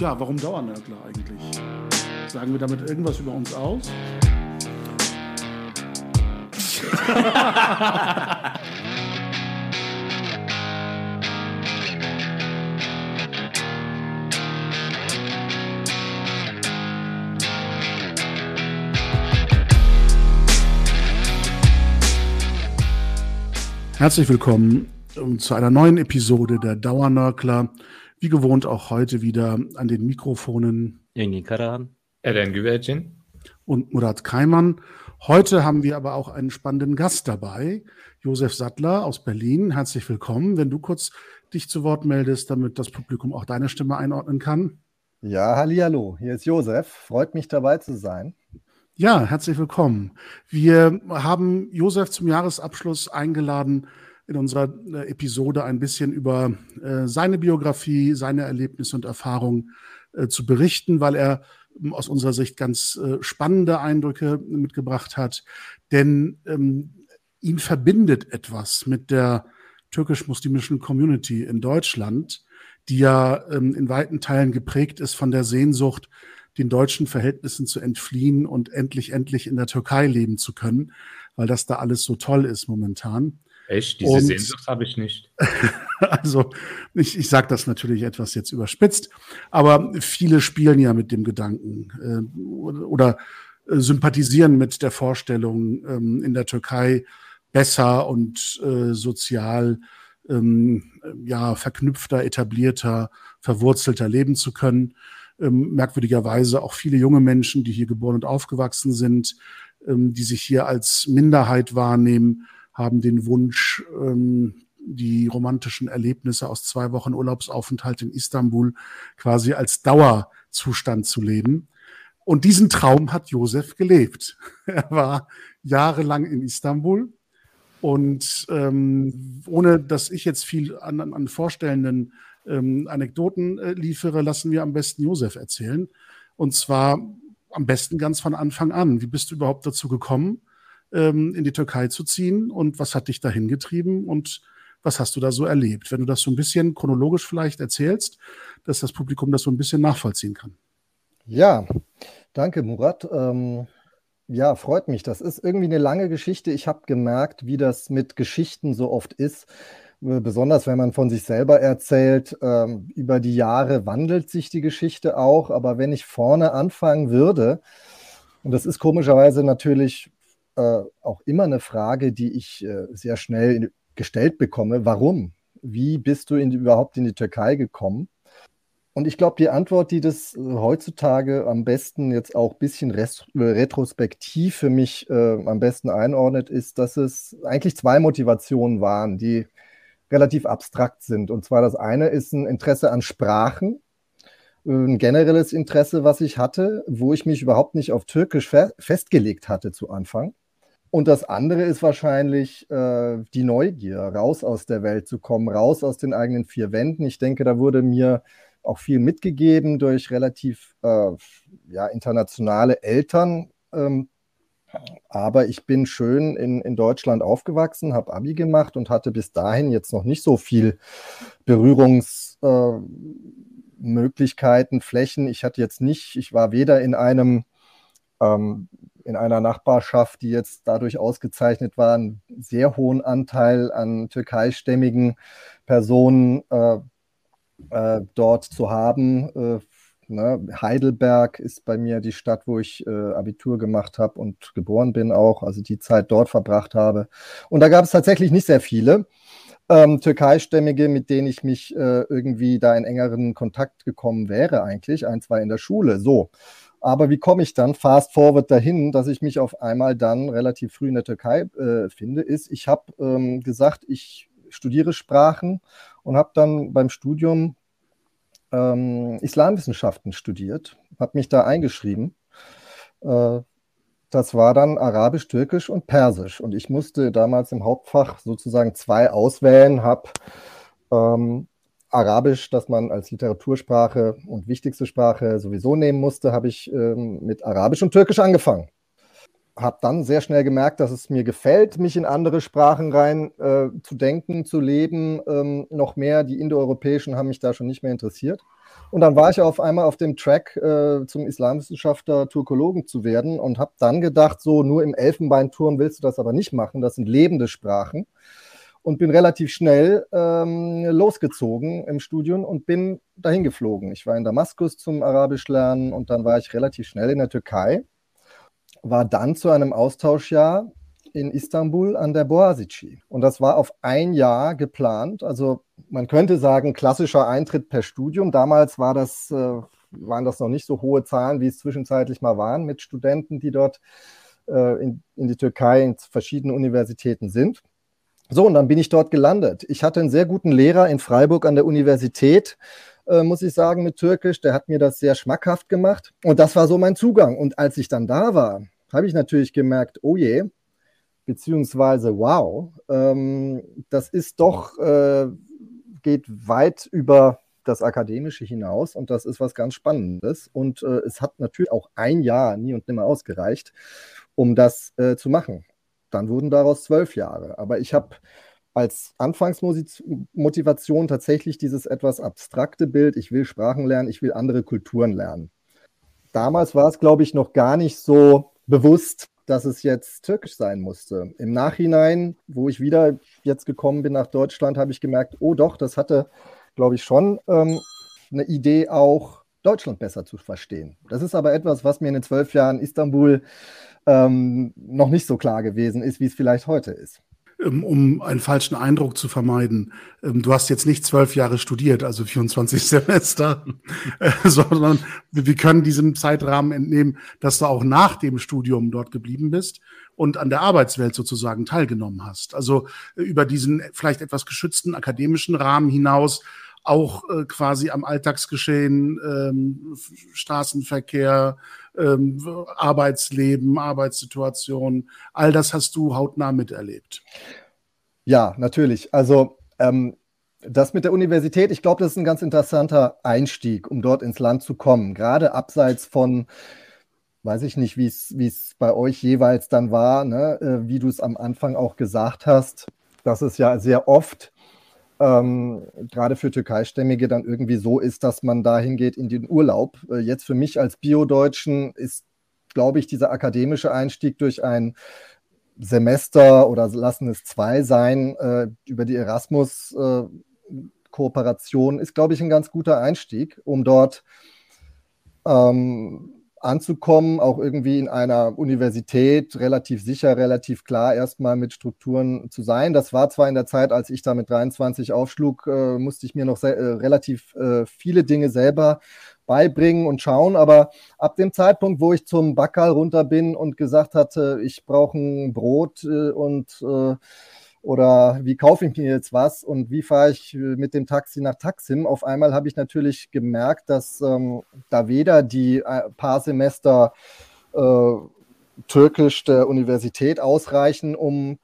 Ja, warum Dauernörgler eigentlich? Sagen wir damit irgendwas über uns aus? Herzlich willkommen ähm, zu einer neuen Episode der Dauernörkler. Wie gewohnt auch heute wieder an den Mikrofonen Engin Karahan, Eren Güvercin und Murat Kaiman. Heute haben wir aber auch einen spannenden Gast dabei, Josef Sattler aus Berlin. Herzlich willkommen. Wenn du kurz dich zu Wort meldest, damit das Publikum auch deine Stimme einordnen kann. Ja, hallo, hier ist Josef. Freut mich dabei zu sein. Ja, herzlich willkommen. Wir haben Josef zum Jahresabschluss eingeladen, in unserer äh, Episode ein bisschen über äh, seine Biografie, seine Erlebnisse und Erfahrungen äh, zu berichten, weil er ähm, aus unserer Sicht ganz spannende Eindrücke mitgebracht hat. Denn ähm, ihn verbindet etwas mit der türkisch-muslimischen Community in Deutschland, die ja ähm, in weiten Teilen geprägt ist von der Sehnsucht, den deutschen Verhältnissen zu entfliehen und endlich, endlich in der Türkei leben zu können, weil das da alles so toll ist momentan. Echt? Diese und, Sehnsucht habe ich nicht. also, ich, ich sage das natürlich etwas jetzt überspitzt, aber viele spielen ja mit dem Gedanken äh, oder äh, sympathisieren mit der Vorstellung, ähm, in der Türkei besser und äh, sozial ähm, ja, verknüpfter, etablierter, verwurzelter leben zu können ähm, merkwürdigerweise auch viele junge Menschen, die hier geboren und aufgewachsen sind, ähm, die sich hier als Minderheit wahrnehmen, haben den Wunsch, ähm, die romantischen Erlebnisse aus zwei Wochen Urlaubsaufenthalt in Istanbul quasi als Dauerzustand zu leben. Und diesen Traum hat Josef gelebt. Er war jahrelang in Istanbul und ähm, ohne dass ich jetzt viel an, an vorstellenden ähm, Anekdoten äh, liefere, lassen wir am besten Josef erzählen. Und zwar am besten ganz von Anfang an. Wie bist du überhaupt dazu gekommen, ähm, in die Türkei zu ziehen? Und was hat dich dahin getrieben? Und was hast du da so erlebt? Wenn du das so ein bisschen chronologisch vielleicht erzählst, dass das Publikum das so ein bisschen nachvollziehen kann. Ja, danke, Murat. Ähm, ja, freut mich. Das ist irgendwie eine lange Geschichte. Ich habe gemerkt, wie das mit Geschichten so oft ist besonders wenn man von sich selber erzählt, ähm, über die Jahre wandelt sich die Geschichte auch. Aber wenn ich vorne anfangen würde, und das ist komischerweise natürlich äh, auch immer eine Frage, die ich äh, sehr schnell gestellt bekomme, warum? Wie bist du in, überhaupt in die Türkei gekommen? Und ich glaube, die Antwort, die das äh, heutzutage am besten jetzt auch ein bisschen retrospektiv für mich äh, am besten einordnet, ist, dass es eigentlich zwei Motivationen waren, die relativ abstrakt sind. Und zwar das eine ist ein Interesse an Sprachen, ein generelles Interesse, was ich hatte, wo ich mich überhaupt nicht auf Türkisch fe festgelegt hatte zu Anfang. Und das andere ist wahrscheinlich äh, die Neugier, raus aus der Welt zu kommen, raus aus den eigenen vier Wänden. Ich denke, da wurde mir auch viel mitgegeben durch relativ äh, ja, internationale Eltern, ähm, aber ich bin schön in, in Deutschland aufgewachsen, habe Abi gemacht und hatte bis dahin jetzt noch nicht so viel Berührungsmöglichkeiten, äh, Flächen. Ich hatte jetzt nicht, ich war weder in einem ähm, in einer Nachbarschaft, die jetzt dadurch ausgezeichnet war, einen sehr hohen Anteil an türkeistämmigen Personen äh, äh, dort zu haben. Äh, Ne? Heidelberg ist bei mir die Stadt, wo ich äh, Abitur gemacht habe und geboren bin auch, also die Zeit dort verbracht habe. Und da gab es tatsächlich nicht sehr viele ähm, Türkeistämmige, mit denen ich mich äh, irgendwie da in engeren Kontakt gekommen wäre eigentlich. Ein, zwei in der Schule, so. Aber wie komme ich dann fast forward dahin, dass ich mich auf einmal dann relativ früh in der Türkei äh, finde, ist, ich habe ähm, gesagt, ich studiere Sprachen und habe dann beim Studium ähm, Islamwissenschaften studiert, habe mich da eingeschrieben. Äh, das war dann Arabisch, Türkisch und Persisch. Und ich musste damals im Hauptfach sozusagen zwei auswählen, habe ähm, Arabisch, das man als Literatursprache und wichtigste Sprache sowieso nehmen musste, habe ich ähm, mit Arabisch und Türkisch angefangen habe dann sehr schnell gemerkt, dass es mir gefällt, mich in andere Sprachen rein äh, zu denken, zu leben. Ähm, noch mehr, die indoeuropäischen haben mich da schon nicht mehr interessiert. Und dann war ich auf einmal auf dem Track äh, zum Islamwissenschaftler Turkologen zu werden und habe dann gedacht, so nur im Elfenbeinturm willst du das aber nicht machen, das sind lebende Sprachen. Und bin relativ schnell ähm, losgezogen im Studium und bin dahin geflogen. Ich war in Damaskus zum Arabisch lernen und dann war ich relativ schnell in der Türkei. War dann zu einem Austauschjahr in Istanbul an der Boğaziçi. Und das war auf ein Jahr geplant. Also man könnte sagen, klassischer Eintritt per Studium. Damals war das, äh, waren das noch nicht so hohe Zahlen, wie es zwischenzeitlich mal waren mit Studenten, die dort äh, in, in die Türkei in verschiedene Universitäten sind. So, und dann bin ich dort gelandet. Ich hatte einen sehr guten Lehrer in Freiburg an der Universität, äh, muss ich sagen, mit Türkisch. Der hat mir das sehr schmackhaft gemacht. Und das war so mein Zugang. Und als ich dann da war, habe ich natürlich gemerkt, oh je, beziehungsweise wow, ähm, das ist doch, äh, geht weit über das Akademische hinaus und das ist was ganz Spannendes. Und äh, es hat natürlich auch ein Jahr nie und nimmer ausgereicht, um das äh, zu machen. Dann wurden daraus zwölf Jahre. Aber ich habe als Anfangsmotivation tatsächlich dieses etwas abstrakte Bild, ich will Sprachen lernen, ich will andere Kulturen lernen. Damals war es, glaube ich, noch gar nicht so bewusst, dass es jetzt türkisch sein musste. Im Nachhinein, wo ich wieder jetzt gekommen bin nach Deutschland, habe ich gemerkt, oh doch, das hatte, glaube ich, schon ähm, eine Idee auch, Deutschland besser zu verstehen. Das ist aber etwas, was mir in den zwölf Jahren Istanbul ähm, noch nicht so klar gewesen ist, wie es vielleicht heute ist. Ähm, um einen falschen Eindruck zu vermeiden. Ähm, du hast jetzt nicht zwölf Jahre studiert, also 24 Semester, äh, sondern wir können diesem Zeitrahmen entnehmen, dass du auch nach dem Studium dort geblieben bist und an der Arbeitswelt sozusagen teilgenommen hast. Also äh, über diesen vielleicht etwas geschützten akademischen Rahmen hinaus auch äh, quasi am Alltagsgeschehen, ähm, Straßenverkehr, ähm, Arbeitsleben, Arbeitssituation, all das hast du hautnah miterlebt. Ja, natürlich. Also ähm, das mit der Universität, ich glaube, das ist ein ganz interessanter Einstieg, um dort ins Land zu kommen. Gerade abseits von, weiß ich nicht, wie es bei euch jeweils dann war, ne? äh, wie du es am Anfang auch gesagt hast, dass es ja sehr oft ähm, gerade für Türkeistämmige dann irgendwie so ist, dass man dahin geht in den Urlaub. Äh, jetzt für mich als Bio-Deutschen ist, glaube ich, dieser akademische Einstieg durch ein Semester oder lassen es zwei sein äh, über die Erasmus-Kooperation, äh, ist, glaube ich, ein ganz guter Einstieg, um dort ähm, anzukommen, auch irgendwie in einer Universität relativ sicher, relativ klar erstmal mit Strukturen zu sein. Das war zwar in der Zeit, als ich da mit 23 aufschlug, äh, musste ich mir noch sehr, äh, relativ äh, viele Dinge selber beibringen und schauen, aber ab dem Zeitpunkt, wo ich zum Backal runter bin und gesagt hatte, ich brauche ein Brot äh, und äh, oder wie kaufe ich mir jetzt was und wie fahre ich äh, mit dem Taxi nach Taksim. Auf einmal habe ich natürlich gemerkt, dass ähm, da weder die äh, paar Semester äh, Türkisch der Universität ausreichen, um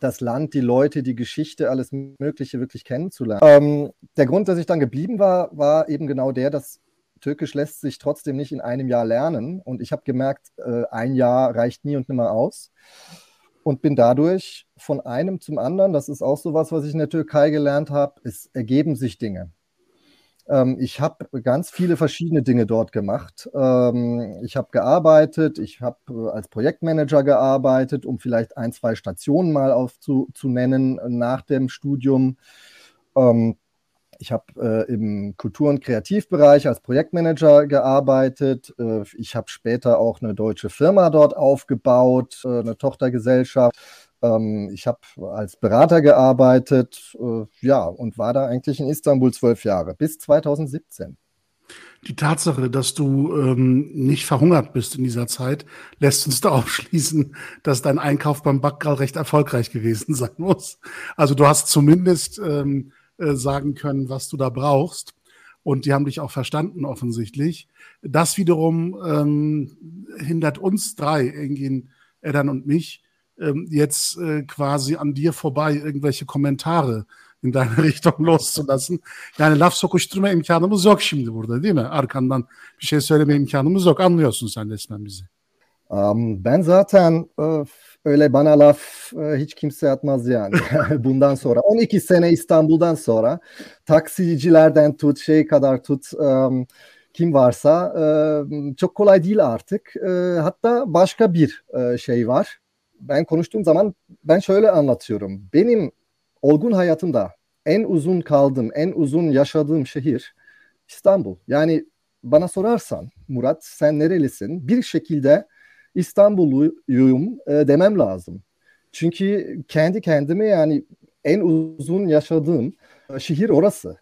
das Land, die Leute, die Geschichte, alles Mögliche wirklich kennenzulernen. Ähm, der Grund, dass ich dann geblieben war, war eben genau der, dass Türkisch lässt sich trotzdem nicht in einem Jahr lernen. Und ich habe gemerkt, äh, ein Jahr reicht nie und nimmer aus und bin dadurch von einem zum anderen, das ist auch so was, was ich in der Türkei gelernt habe, es ergeben sich Dinge. Ähm, ich habe ganz viele verschiedene Dinge dort gemacht. Ähm, ich habe gearbeitet, ich habe äh, als Projektmanager gearbeitet, um vielleicht ein, zwei Stationen mal aufzunennen nach dem Studium. Ähm, ich habe äh, im Kultur- und Kreativbereich als Projektmanager gearbeitet. Äh, ich habe später auch eine deutsche Firma dort aufgebaut, äh, eine Tochtergesellschaft. Ähm, ich habe als Berater gearbeitet, äh, ja, und war da eigentlich in Istanbul zwölf Jahre, bis 2017. Die Tatsache, dass du ähm, nicht verhungert bist in dieser Zeit, lässt uns darauf schließen, dass dein Einkauf beim Backgal recht erfolgreich gewesen sein muss. Also du hast zumindest ähm, äh, sagen können, was du da brauchst. Und die haben dich auch verstanden offensichtlich. Das wiederum ähm, hindert uns drei, Engin, Edan und mich, ähm, jetzt äh, quasi an dir vorbei irgendwelche Kommentare in deine Richtung loszulassen. Yani laf sokuşturma imkanımız yok şimdi burada değil mi? Arkandan bir şey söyleme imkanımız yok. Anlıyorsun sen resmen bizi. Um, ben zaten öf, öyle bana laf e, hiç kimse atmaz yani bundan sonra. 12 sene İstanbul'dan sonra taksicilerden tut şey kadar tut kim varsa çok kolay değil artık. Hatta başka bir şey var. Ben konuştuğum zaman ben şöyle anlatıyorum. Benim olgun hayatımda en uzun kaldığım, en uzun yaşadığım şehir İstanbul. Yani bana sorarsan Murat sen nerelisin? Bir şekilde İstanbulluyum e, demem lazım. Çünkü kendi kendime yani en uzun yaşadığım e, şehir orası.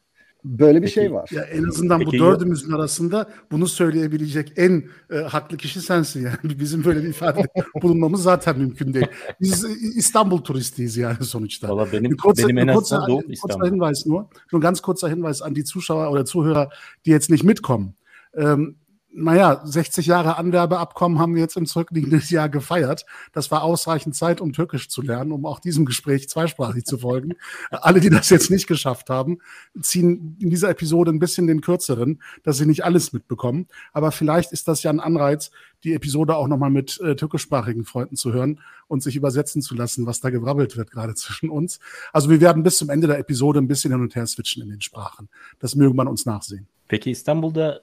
Böyle bir Peki, şey var. Ya en azından Peki, bu dördümüzün arasında bunu söyleyebilecek en e, haklı kişi sensin yani. Bizim böyle bir ifade bulunmamız zaten mümkün değil. Biz İstanbul turistiyiz yani sonuçta. Valla benim, kurzer, benim en azından Doğu İstanbul. Hinweis nur, nur ganz kurzer Hinweis an die Zuschauer oder Zuhörer, die jetzt nicht mitkommen. Ähm, naja, 60 Jahre Anwerbeabkommen haben wir jetzt im zurückliegenden Jahr gefeiert. Das war ausreichend Zeit, um Türkisch zu lernen, um auch diesem Gespräch zweisprachig zu folgen. Alle, die das jetzt nicht geschafft haben, ziehen in dieser Episode ein bisschen den kürzeren, dass sie nicht alles mitbekommen. Aber vielleicht ist das ja ein Anreiz, die Episode auch nochmal mit äh, türkischsprachigen Freunden zu hören und sich übersetzen zu lassen, was da gebrabbelt wird gerade zwischen uns. Also wir werden bis zum Ende der Episode ein bisschen hin und her switchen in den Sprachen. Das mögen man uns nachsehen. Peki İstanbul'da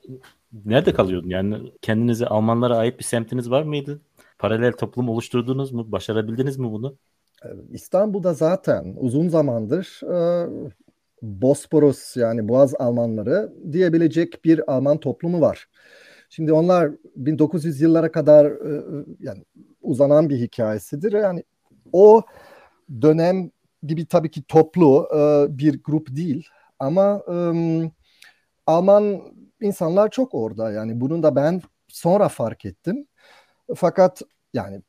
nerede kalıyordun? Yani kendinize Almanlara ait bir semtiniz var mıydı? Paralel toplum oluşturdunuz mu? Başarabildiniz mi bunu? Ee, İstanbul'da zaten uzun zamandır e, Bosporus yani Boğaz Almanları diyebilecek bir Alman toplumu var. Şimdi onlar 1900 yıllara kadar e, yani uzanan bir hikayesidir. Yani o dönem gibi tabii ki toplu e, bir grup değil ama e, Alman insanlar çok orada. Yani bunu da ben sonra fark ettim. Fakat yani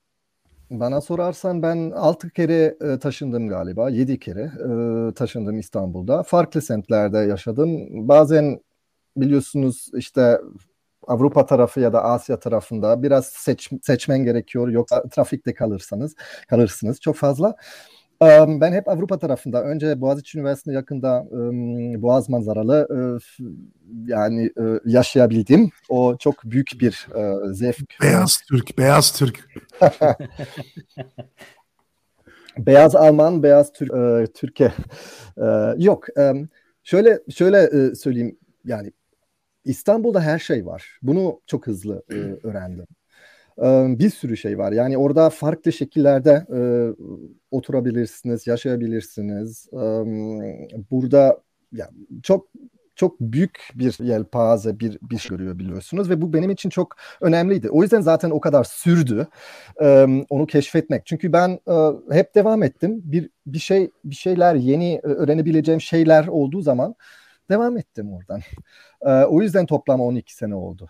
bana sorarsan ben altı kere e, taşındım galiba. Yedi kere e, taşındım İstanbul'da. Farklı semtlerde yaşadım. Bazen biliyorsunuz işte Avrupa tarafı ya da Asya tarafında biraz seç, seçmen gerekiyor. Yoksa trafikte kalırsanız kalırsınız çok fazla. Ben hep Avrupa tarafında. Önce Boğaziçi Üniversitesi'ne yakında Boğaz manzaralı yani yaşayabildim. O çok büyük bir zevk. Beyaz Türk, Beyaz Türk. beyaz Alman, beyaz Türk, Türkiye. Yok. Şöyle şöyle söyleyeyim. Yani İstanbul'da her şey var. Bunu çok hızlı öğrendim bir sürü şey var. Yani orada farklı şekillerde e, oturabilirsiniz, yaşayabilirsiniz. E, burada yani çok çok büyük bir yelpaze bir bir şey görüyor biliyorsunuz ve bu benim için çok önemliydi. O yüzden zaten o kadar sürdü e, onu keşfetmek. Çünkü ben e, hep devam ettim. Bir bir şey bir şeyler yeni öğrenebileceğim şeyler olduğu zaman devam ettim oradan. E, o yüzden toplam 12 sene oldu.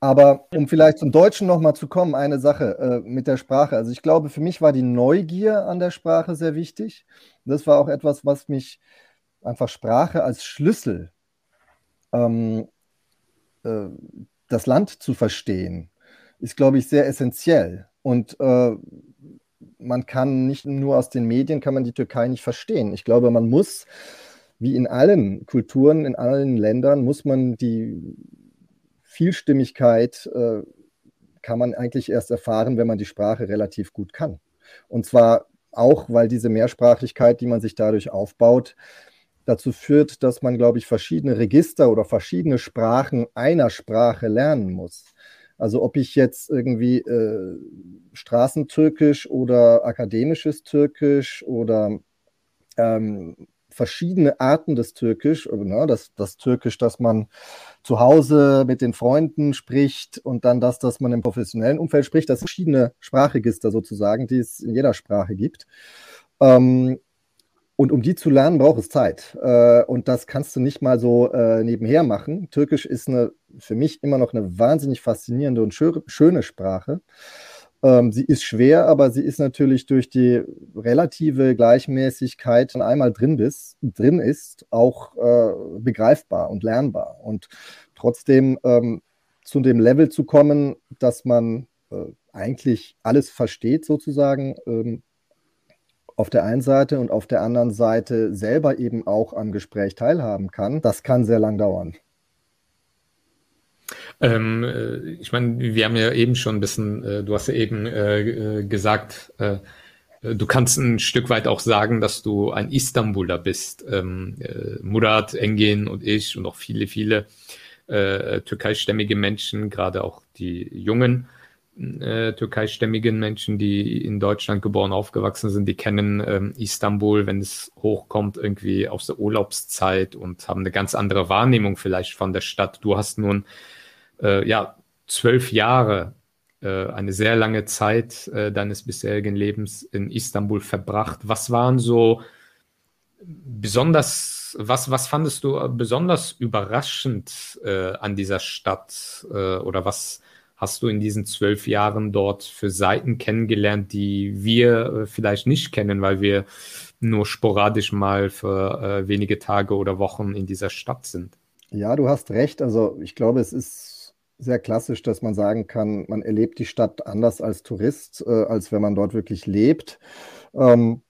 Aber um vielleicht zum Deutschen nochmal zu kommen, eine Sache äh, mit der Sprache. Also ich glaube, für mich war die Neugier an der Sprache sehr wichtig. Das war auch etwas, was mich einfach Sprache als Schlüssel, ähm, äh, das Land zu verstehen, ist, glaube ich, sehr essentiell. Und äh, man kann nicht nur aus den Medien, kann man die Türkei nicht verstehen. Ich glaube, man muss, wie in allen Kulturen, in allen Ländern, muss man die Vielstimmigkeit äh, kann man eigentlich erst erfahren, wenn man die Sprache relativ gut kann. Und zwar auch, weil diese Mehrsprachigkeit, die man sich dadurch aufbaut, dazu führt, dass man, glaube ich, verschiedene Register oder verschiedene Sprachen einer Sprache lernen muss. Also ob ich jetzt irgendwie äh, Straßentürkisch oder akademisches Türkisch oder ähm, verschiedene Arten des Türkisch, ne, das, das Türkisch, das man zu Hause mit den Freunden spricht und dann das, das man im professionellen Umfeld spricht. Das verschiedene Sprachregister sozusagen, die es in jeder Sprache gibt. Ähm, und um die zu lernen, braucht es Zeit. Äh, und das kannst du nicht mal so äh, nebenher machen. Türkisch ist eine, für mich immer noch eine wahnsinnig faszinierende und schö schöne Sprache. Ähm, sie ist schwer, aber sie ist natürlich durch die relative Gleichmäßigkeit, wenn einmal drin, bist, drin ist, auch äh, begreifbar und lernbar. Und trotzdem ähm, zu dem Level zu kommen, dass man äh, eigentlich alles versteht, sozusagen, ähm, auf der einen Seite und auf der anderen Seite selber eben auch am Gespräch teilhaben kann, das kann sehr lang dauern. Ähm, äh, ich meine, wir haben ja eben schon ein bisschen, äh, du hast ja eben äh, äh gesagt, äh, du kannst ein Stück weit auch sagen, dass du ein Istanbuler bist. Ähm, äh, Murat, Engin und ich und auch viele, viele äh, türkeistämmige Menschen, gerade auch die jungen äh, türkeistämmigen Menschen, die in Deutschland geboren, aufgewachsen sind, die kennen ähm, Istanbul, wenn es hochkommt, irgendwie aus der Urlaubszeit und haben eine ganz andere Wahrnehmung vielleicht von der Stadt. Du hast nun äh, ja zwölf Jahre, äh, eine sehr lange Zeit äh, deines bisherigen Lebens in Istanbul verbracht. Was waren so besonders, was, was fandest du besonders überraschend äh, an dieser Stadt äh, oder was hast du in diesen zwölf Jahren dort für Seiten kennengelernt, die wir äh, vielleicht nicht kennen, weil wir nur sporadisch mal für wenige Tage oder Wochen in dieser Stadt sind? Ja, du hast recht. Also ich glaube, es ist sehr klassisch, dass man sagen kann, man erlebt die Stadt anders als Tourist, äh, als wenn man dort wirklich lebt. Ähm,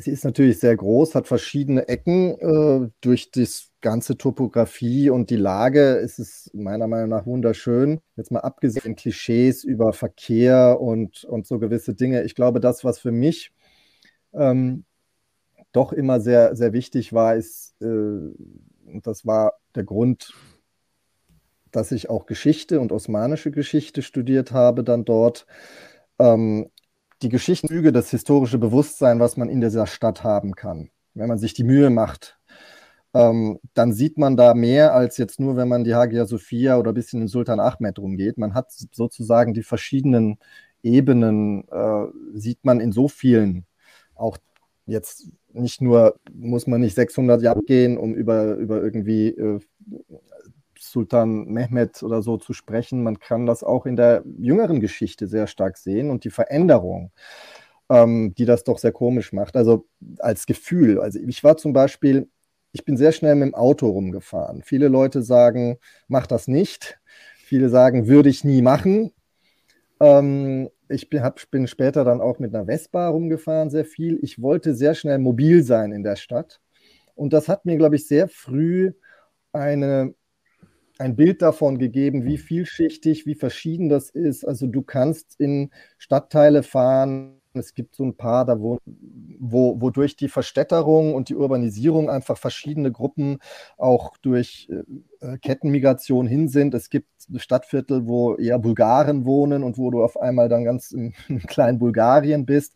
Sie ist natürlich sehr groß, hat verschiedene Ecken. Äh, durch das ganze Topografie und die Lage ist es meiner Meinung nach wunderschön. Jetzt mal abgesehen Klischees über Verkehr und, und so gewisse Dinge. Ich glaube, das, was für mich ähm, doch immer sehr, sehr wichtig war, ist, äh, und das war der Grund, dass ich auch Geschichte und osmanische Geschichte studiert habe, dann dort. Ähm, die Geschichtenzüge, das historische Bewusstsein, was man in dieser Stadt haben kann. Wenn man sich die Mühe macht, ähm, dann sieht man da mehr als jetzt nur, wenn man die Hagia Sophia oder ein bisschen in Sultan Ahmed rumgeht. Man hat sozusagen die verschiedenen Ebenen, äh, sieht man in so vielen, auch jetzt nicht nur, muss man nicht 600 Jahre gehen, um über, über irgendwie äh, Sultan Mehmed oder so zu sprechen. Man kann das auch in der jüngeren Geschichte sehr stark sehen und die Veränderung, ähm, die das doch sehr komisch macht. Also als Gefühl. Also ich war zum Beispiel, ich bin sehr schnell mit dem Auto rumgefahren. Viele Leute sagen, mach das nicht. Viele sagen, würde ich nie machen. Ähm, ich bin, hab, bin später dann auch mit einer Vespa rumgefahren, sehr viel. Ich wollte sehr schnell mobil sein in der Stadt. Und das hat mir, glaube ich, sehr früh eine ein Bild davon gegeben, wie vielschichtig, wie verschieden das ist. Also du kannst in Stadtteile fahren. Es gibt so ein paar, da wo, wo, wo durch die Verstädterung und die Urbanisierung einfach verschiedene Gruppen auch durch äh, Kettenmigration hin sind. Es gibt Stadtviertel, wo eher Bulgaren wohnen und wo du auf einmal dann ganz im, im kleinen Bulgarien bist.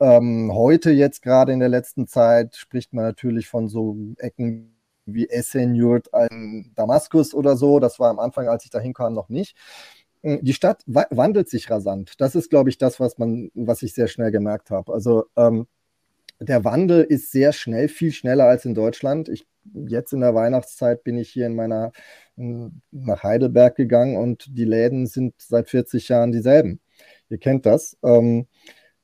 Ähm, heute jetzt gerade in der letzten Zeit spricht man natürlich von so Ecken wie Esenyurt in Damaskus oder so. Das war am Anfang, als ich da hinkam, noch nicht. Hm, die Stadt wandelt sich rasant. Das ist, glaube ich, das, was man, was ich sehr schnell gemerkt habe. Also ähm, der Wandel ist sehr schnell, viel schneller als in Deutschland. Ich, jetzt in der Weihnachtszeit bin ich hier in meiner hm, nach Heidelberg gegangen und die Läden sind seit 40 Jahren dieselben. Ihr kennt das. Ähm,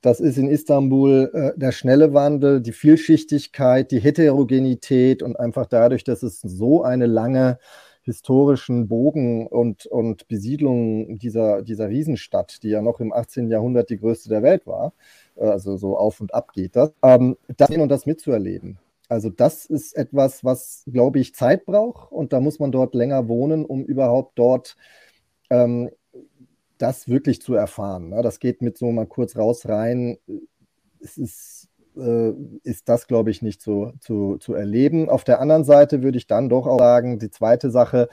das ist in Istanbul äh, der schnelle Wandel, die Vielschichtigkeit, die Heterogenität und einfach dadurch, dass es so eine lange historischen Bogen und, und Besiedlung dieser, dieser Riesenstadt, die ja noch im 18. Jahrhundert die größte der Welt war, äh, also so auf und ab geht das, ähm, das und das mitzuerleben. Also das ist etwas, was, glaube ich, Zeit braucht und da muss man dort länger wohnen, um überhaupt dort ähm, das wirklich zu erfahren. Ne? Das geht mit so mal kurz raus rein. Es ist, äh, ist das, glaube ich, nicht so zu, zu erleben. Auf der anderen Seite würde ich dann doch auch sagen, die zweite Sache,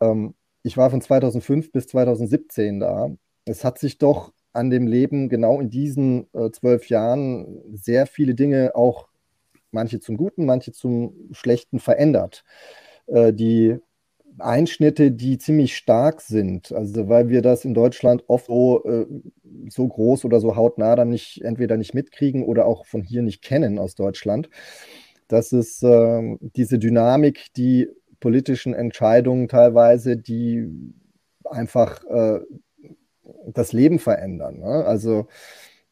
ähm, ich war von 2005 bis 2017 da. Es hat sich doch an dem Leben genau in diesen äh, zwölf Jahren sehr viele Dinge auch, manche zum Guten, manche zum Schlechten verändert. Äh, die Einschnitte, die ziemlich stark sind. Also weil wir das in Deutschland oft so, äh, so groß oder so hautnah dann nicht, entweder nicht mitkriegen oder auch von hier nicht kennen aus Deutschland. Das ist äh, diese Dynamik, die politischen Entscheidungen teilweise, die einfach äh, das Leben verändern. Ne? Also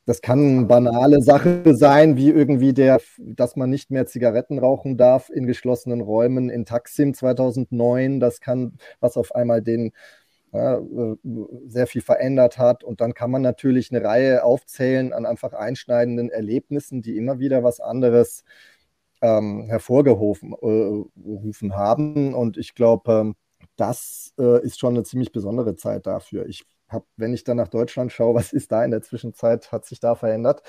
das kann eine banale Sache sein, wie irgendwie der, dass man nicht mehr Zigaretten rauchen darf in geschlossenen Räumen in Taksim 2009. Das kann, was auf einmal den ja, äh, sehr viel verändert hat. Und dann kann man natürlich eine Reihe aufzählen an einfach einschneidenden Erlebnissen, die immer wieder was anderes ähm, hervorgerufen äh, haben. Und ich glaube, ähm, das äh, ist schon eine ziemlich besondere Zeit dafür. Ich habe, wenn ich dann nach Deutschland schaue, was ist da in der Zwischenzeit, hat sich da verändert,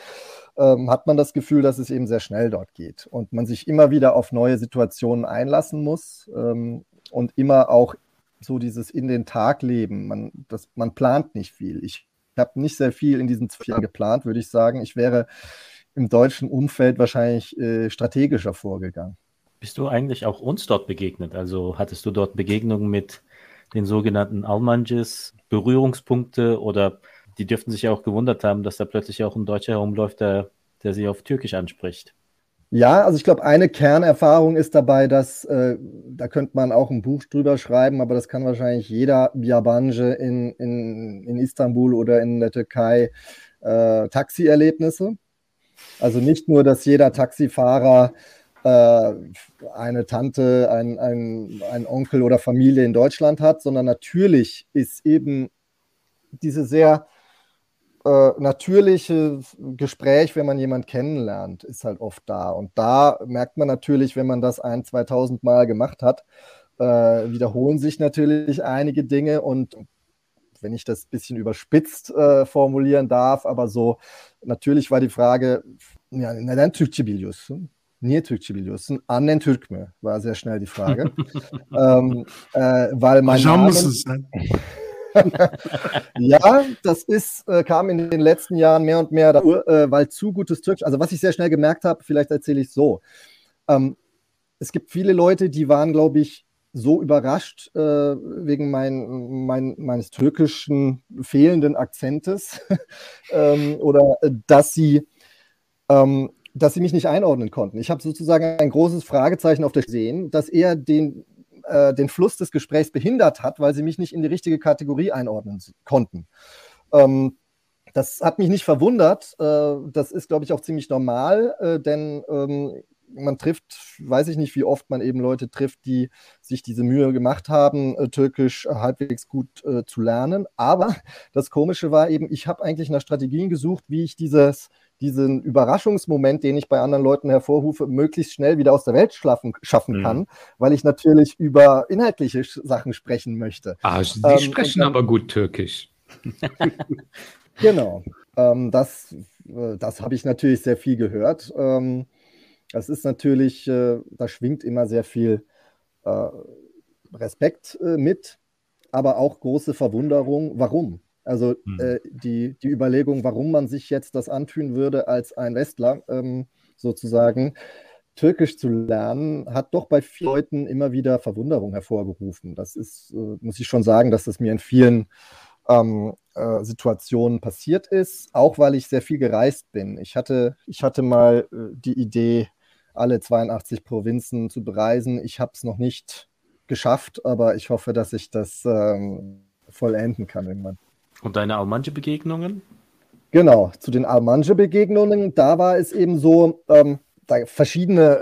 ähm, hat man das Gefühl, dass es eben sehr schnell dort geht und man sich immer wieder auf neue Situationen einlassen muss ähm, und immer auch so dieses in den Tag leben. Man, das, man plant nicht viel. Ich habe nicht sehr viel in diesen zwei Jahren geplant, würde ich sagen. Ich wäre im deutschen Umfeld wahrscheinlich äh, strategischer vorgegangen. Bist du eigentlich auch uns dort begegnet? Also hattest du dort Begegnungen mit den sogenannten Almanjes, Berührungspunkte oder die dürften sich auch gewundert haben, dass da plötzlich auch ein Deutscher herumläuft, der, der sie auf Türkisch anspricht. Ja, also ich glaube, eine Kernerfahrung ist dabei, dass, äh, da könnte man auch ein Buch drüber schreiben, aber das kann wahrscheinlich jeder Biabanje in, in, in Istanbul oder in der Türkei äh, Taxierlebnisse. Also nicht nur, dass jeder Taxifahrer eine Tante, ein, ein, ein Onkel oder Familie in Deutschland hat, sondern natürlich ist eben diese sehr äh, natürliche Gespräch, wenn man jemanden kennenlernt, ist halt oft da. Und da merkt man natürlich, wenn man das ein, 2000 Mal gemacht hat, äh, wiederholen sich natürlich einige Dinge und wenn ich das ein bisschen überspitzt äh, formulieren darf, aber so, natürlich war die Frage, ja, neden Türkçe biliyorsun? Niye Türkçe biliyorsun? Annen Türk mü? War sehr schnell die Frage. ähm, äh, weil mein Name, ja, das ist, äh, kam in den letzten Jahren mehr und mehr, äh, weil zu gutes Türkisch, also was ich sehr schnell gemerkt habe, vielleicht erzähle ich so. Ähm, es gibt viele Leute, die waren, glaube ich, so überrascht äh, wegen mein, mein, meines türkischen fehlenden Akzentes ähm, oder äh, dass sie ähm, dass sie mich nicht einordnen konnten. Ich habe sozusagen ein großes Fragezeichen auf der Sehen, dass er den, äh, den Fluss des Gesprächs behindert hat, weil sie mich nicht in die richtige Kategorie einordnen konnten. Ähm, das hat mich nicht verwundert. Äh, das ist, glaube ich, auch ziemlich normal, äh, denn ähm, man trifft, weiß ich nicht, wie oft man eben Leute trifft, die sich diese Mühe gemacht haben, äh, Türkisch halbwegs gut zu lernen. Aber das Komische war eben, ich habe eigentlich nach Strategien gesucht, wie ich dieses diesen Überraschungsmoment, den ich bei anderen Leuten hervorrufe, möglichst schnell wieder aus der Welt schlafen, schaffen mhm. kann, mhm. weil ich natürlich über inhaltliche Sachen sprechen möchte. Ah, Sie ähm, sprechen dann, aber gut Türkisch. genau. Ähm, das äh, das habe ich natürlich sehr viel gehört. Ähm, das ist natürlich, äh, da schwingt immer sehr viel äh, Respekt äh, mit, aber auch große Verwunderung. Warum? Also hm. äh, die, die Überlegung, warum man sich jetzt das antun würde, als ein Westler ähm, sozusagen Türkisch zu lernen, hat doch bei vielen Leuten immer wieder Verwunderung hervorgerufen. Das ist, äh, muss ich schon sagen, dass das mir in vielen ähm, äh, Situationen passiert ist, auch weil ich sehr viel gereist bin. Ich hatte, ich hatte mal äh, die Idee, alle 82 Provinzen zu bereisen. Ich habe es noch nicht geschafft, aber ich hoffe, dass ich das ähm, vollenden kann irgendwann. Und deine Almanje-Begegnungen? Genau, zu den Almanje-Begegnungen, da war es eben so, ähm, da verschiedene,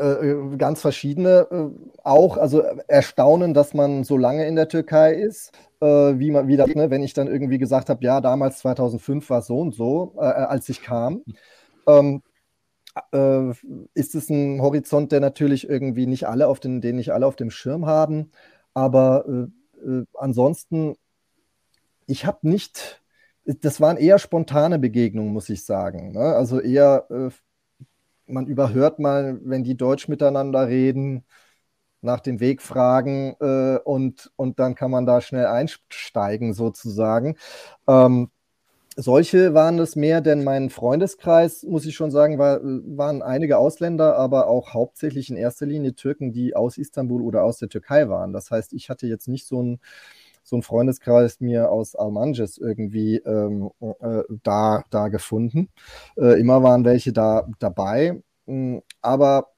äh, ganz verschiedene äh, auch, also erstaunen, dass man so lange in der Türkei ist, äh, wie man wieder, ne, wenn ich dann irgendwie gesagt habe, ja, damals 2005 war es so und so, äh, als ich kam. Ähm, äh, ist es ein Horizont, der natürlich irgendwie nicht alle auf den, den nicht alle auf dem Schirm haben, aber äh, ansonsten ich habe nicht, das waren eher spontane Begegnungen, muss ich sagen. Ne? Also eher, äh, man überhört mal, wenn die Deutsch miteinander reden, nach dem Weg fragen äh, und, und dann kann man da schnell einsteigen sozusagen. Ähm, solche waren es mehr, denn mein Freundeskreis, muss ich schon sagen, war, waren einige Ausländer, aber auch hauptsächlich in erster Linie Türken, die aus Istanbul oder aus der Türkei waren. Das heißt, ich hatte jetzt nicht so ein so ein Freundeskreis mir aus Almanjes irgendwie ähm, äh, da, da gefunden. Äh, immer waren welche da dabei. Mm, aber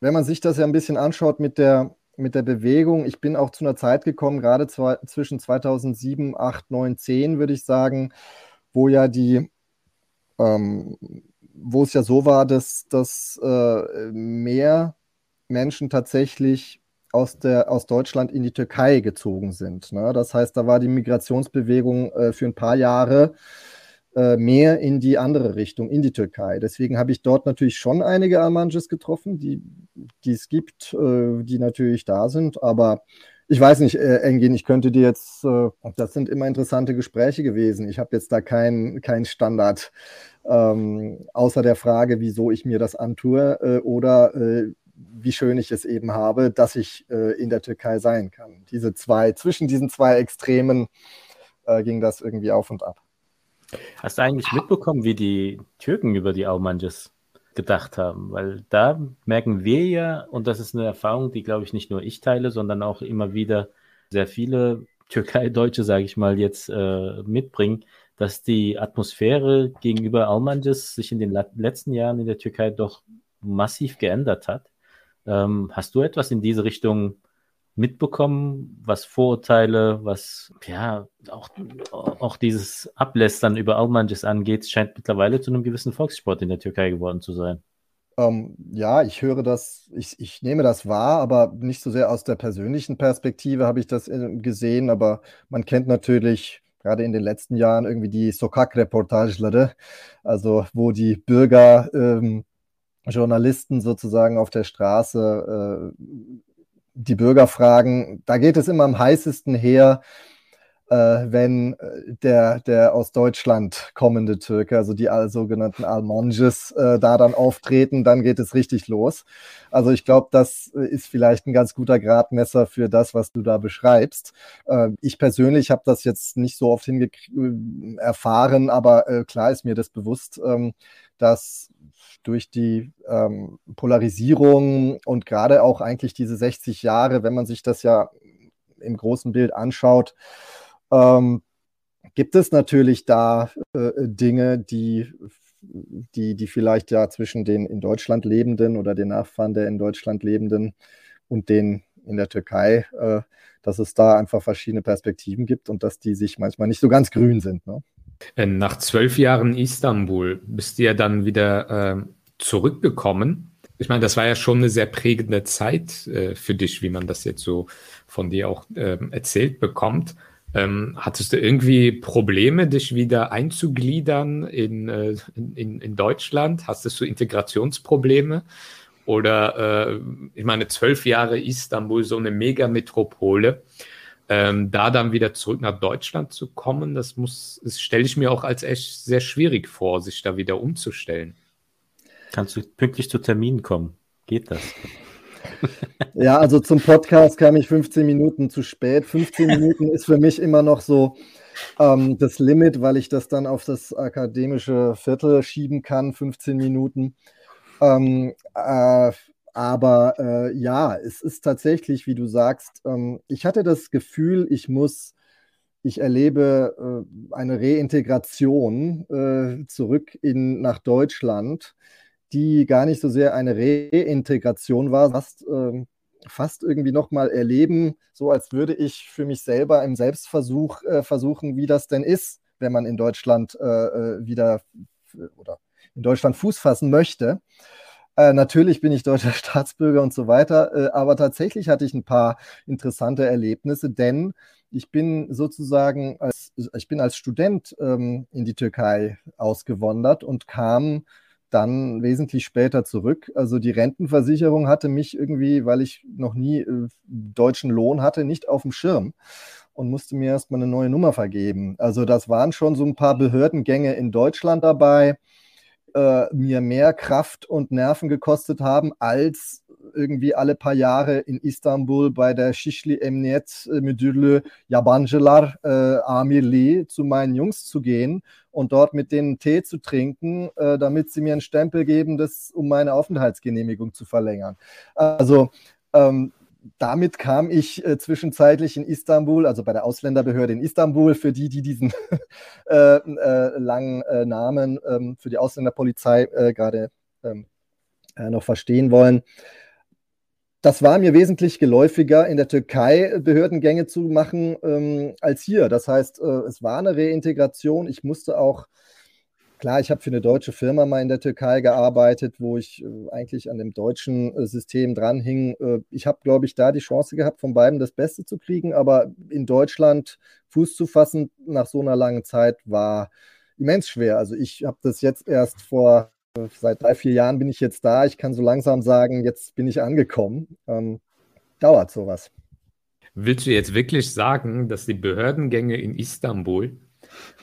wenn man sich das ja ein bisschen anschaut mit der, mit der Bewegung, ich bin auch zu einer Zeit gekommen, gerade zwei, zwischen 2007, 8, 9, 10, würde ich sagen, wo ja die, ähm, wo es ja so war, dass, dass äh, mehr Menschen tatsächlich aus, der, aus Deutschland in die Türkei gezogen sind. Ne? Das heißt, da war die Migrationsbewegung äh, für ein paar Jahre äh, mehr in die andere Richtung, in die Türkei. Deswegen habe ich dort natürlich schon einige Almanjes getroffen, die, die es gibt, äh, die natürlich da sind, aber Ich weiß nicht, äh, Engin, ich könnte dir jetzt, äh, das sind immer interessante Gespräche gewesen. Ich habe jetzt da keinen kein Standard, ähm, außer der Frage, wieso ich mir das antue äh, oder äh, wie schön ich es eben habe, dass ich äh, in der Türkei sein kann. Diese zwei, zwischen diesen zwei Extremen äh, ging das irgendwie auf und ab. Hast du eigentlich mitbekommen, wie die Türken über die Almanjes gedacht haben, weil da merken wir ja, und das ist eine Erfahrung, die, glaube ich, nicht nur ich teile, sondern auch immer wieder sehr viele Türkei-Deutsche, sage ich mal, jetzt äh, mitbringen, dass die Atmosphäre gegenüber Almanjes sich in den letzten Jahren in der Türkei doch massiv geändert hat. Ähm, hast du etwas in diese Richtung mitbekommen, was Vorurteile, was ja auch, auch dieses Ablästern über Almanjes angeht, scheint mittlerweile zu einem gewissen Volkssport in der Türkei geworden zu sein. Ähm, ja, ich höre das, ich, ich nehme das wahr, aber nicht so sehr aus der persönlichen Perspektive habe ich das äh, gesehen, aber man kennt natürlich gerade in den letzten Jahren irgendwie die Sokak-Reportagelere, also wo die Bürger, ähm, Journalisten sozusagen auf der Straße äh, die Bürger fragen, da geht es immer am heißesten her, wenn äh, der, der aus Deutschland kommende Türke, also die sogenannten Almonges, äh, da dann auftreten, dann geht es richtig los. Also ich glaube, das äh, ist vielleicht ein ganz guter Gradmesser für das, was du da beschreibst. Äh, ich persönlich habe das jetzt nicht so oft äh, erfahren, aber klar ist mir das bewusst, ähm, dass durch die ähm, Polarisierung und gerade auch eigentlich diese 60 Jahre, wenn man sich das ja im großen Bild anschaut, ähm, gibt es natürlich da äh, Dinge, die, die, die vielleicht ja zwischen den in Deutschland Lebenden oder den Nachfahren der in Deutschland Lebenden und den in der Türkei, äh, dass es da einfach verschiedene Perspektiven gibt und dass die sich manchmal nicht so ganz grün sind. Ne? Äh, nach zwölf Jahren Istanbul bist du ja dann wieder äh, zurückgekommen. Ich meine, das war ja schon eine sehr prägende Zeit äh, für dich, wie man das jetzt so von dir auch äh, erzählt bekommt. Ähm, hattest du irgendwie Probleme, dich wieder einzugliedern in, äh, in, in Deutschland? Hast du Integrationsprobleme? Oder äh, ich meine, zwölf Jahre Istanbul, so eine Megametropole. Ähm, da dann wieder zurück nach Deutschland zu kommen, das muss, das stelle ich mir auch als echt sehr schwierig vor, sich da wieder umzustellen. Kannst du pünktlich zu Terminen kommen? Geht das? Ja, also zum Podcast kam ich 15 Minuten zu spät. 15 Minuten ist für mich immer noch so ähm, das Limit, weil ich das dann auf das akademische Viertel schieben kann, 15 Minuten. Ähm, äh, aber äh, ja, es ist tatsächlich, wie du sagst, ähm, ich hatte das Gefühl, ich muss, ich erlebe äh, eine Reintegration äh, zurück in, nach Deutschland die gar nicht so sehr eine Reintegration war, fast, äh, fast irgendwie nochmal erleben, so als würde ich für mich selber im Selbstversuch äh, versuchen, wie das denn ist, wenn man in Deutschland äh, äh wieder oder in Deutschland Fuß fassen möchte. Äh, natürlich bin ich deutscher Staatsbürger und so weiter, äh, aber tatsächlich hatte ich ein paar interessante Erlebnisse, denn ich bin sozusagen als, ich bin als Student ähm, in die Türkei ausgewandert und kam dann wesentlich später zurück. Also die Rentenversicherung hatte mich irgendwie, weil ich noch nie äh, deutschen Lohn hatte, nicht auf dem Schirm und musste mir erstmal eine neue Nummer vergeben. Also das waren schon so ein paar Behördengänge in Deutschland dabei, äh, mir mehr Kraft und Nerven gekostet haben, als irgendwie alle paar Jahre in Istanbul bei der Şişli Emniyet Müdürlüğü Yabancılar äh, Amirli zu meinen Jungs zu gehen und dort mit denen Tee zu trinken, äh, damit sie mir einen Stempel geben, das, um meine Aufenthaltsgenehmigung zu verlängern. Also ähm, damit kam ich äh, zwischenzeitlich in Istanbul, also bei der Ausländerbehörde in Istanbul, für die, die diesen äh, äh, langen äh, Namen ähm, für die Ausländerpolizei äh, gerade ähm, äh, noch verstehen wollen. Das war mir wesentlich geläufiger, in der Türkei Behördengänge zu machen ähm, als hier. Das heißt, es war eine Reintegration. Ich musste auch Klar, ich habe für eine deutsche Firma mal in der Türkei gearbeitet, wo ich äh, eigentlich an dem deutschen äh, System dranhing. Äh, ich habe, glaube ich, da die Chance gehabt, von beiden das Beste zu kriegen, aber in Deutschland Fuß zu fassen nach so einer langen Zeit war immens schwer. Also ich habe das jetzt erst vor, äh, seit drei, vier Jahren bin ich jetzt da. Ich kann so langsam sagen, jetzt bin ich angekommen. Ähm, dauert sowas. willst du jetzt wirklich sagen, dass die Behördengänge in Istanbul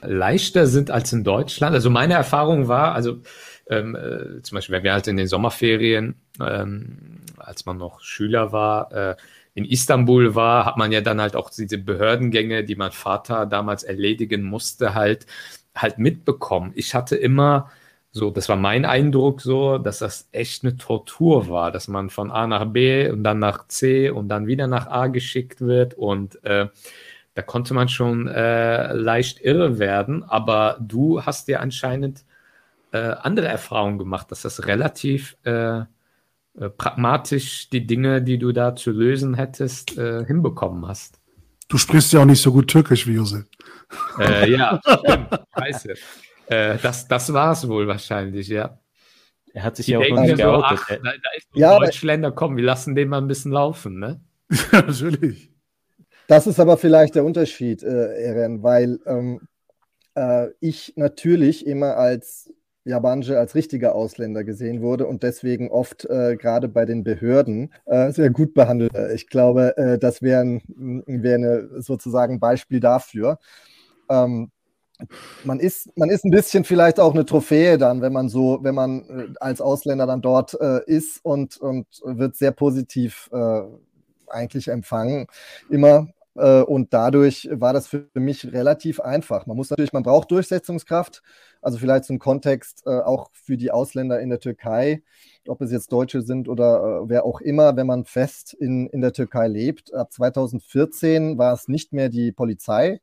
leichter sind als in Deutschland? Also meine Erfahrung war, also ähm, äh, zum Beispiel, wenn wir halt in den Sommerferien, ähm, als man noch Schüler war, äh, in Istanbul war, hat man ja dann halt auch diese Behördengänge, die mein Vater damals erledigen musste, halt, halt mitbekommen. Ich hatte immer so, das war mein Eindruck so, dass das echt eine Tortur war, dass man von A nach B und dann nach C und dann wieder nach A geschickt wird und äh, da konnte man schon äh, leicht irre werden, aber du hast ja anscheinend äh, andere Erfahrungen gemacht, dass das relativ äh, äh, pragmatisch die Dinge, die du da zu lösen hättest, äh, hinbekommen hast. Du sprichst ja auch nicht so gut Türkisch wie Josef. Ja, stimmt. Scheiße. Äh, das, das war es wohl wahrscheinlich, ja. Er hat sich ja auch nicht so, ach, da, da ist ja, Deutschländer, komm, wir lassen den mal ein bisschen laufen, ne? ja, natürlich. Das ist aber vielleicht der Unterschied, äh, Eren, weil ähm, äh, ich natürlich immer als Jabanje als richtiger Ausländer gesehen wurde und deswegen oft äh, gerade bei den Behörden äh, sehr gut behandelt. Ich glaube, äh, das wäre ein, wär eine, sozusagen ein Beispiel dafür. Ähm, man ist, man ist ein bisschen vielleicht auch eine Trophäe dann, wenn man so, wenn man äh, als Ausländer dann dort äh, ist und, und wird sehr positiv äh, eigentlich empfangen. Immer. Äh, und dadurch war das für mich relativ einfach. Man muss natürlich, man braucht Durchsetzungskraft. Also vielleicht zum Kontext äh, auch für die Ausländer in der Türkei, ob es jetzt Deutsche sind oder wer auch immer, wenn man fest in, in der Türkei lebt. Ab 2014 war es nicht mehr die Polizei,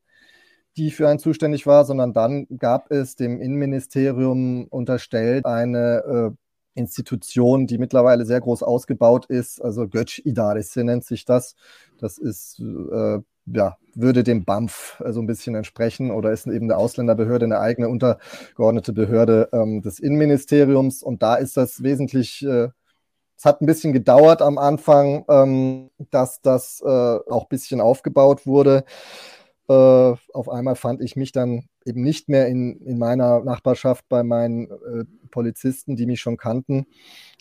die für einen zuständig war, sondern dann gab es dem Innenministerium unterstellt eine äh, Institution, die mittlerweile sehr groß ausgebaut ist, also Götsch Idarisi nennt sich das. Das ist, äh, ja, würde dem BAMF so also ein bisschen entsprechen oder ist eben eine Ausländerbehörde, eine eigene untergeordnete Behörde ähm, des Innenministeriums. Und da ist das wesentlich äh, es hat ein bisschen gedauert am Anfang, ähm, dass das äh, auch ein bisschen aufgebaut wurde. Äh, auf einmal fand ich mich dann eben nicht mehr in, in meiner Nachbarschaft bei meinen äh, Polizisten, die mich schon kannten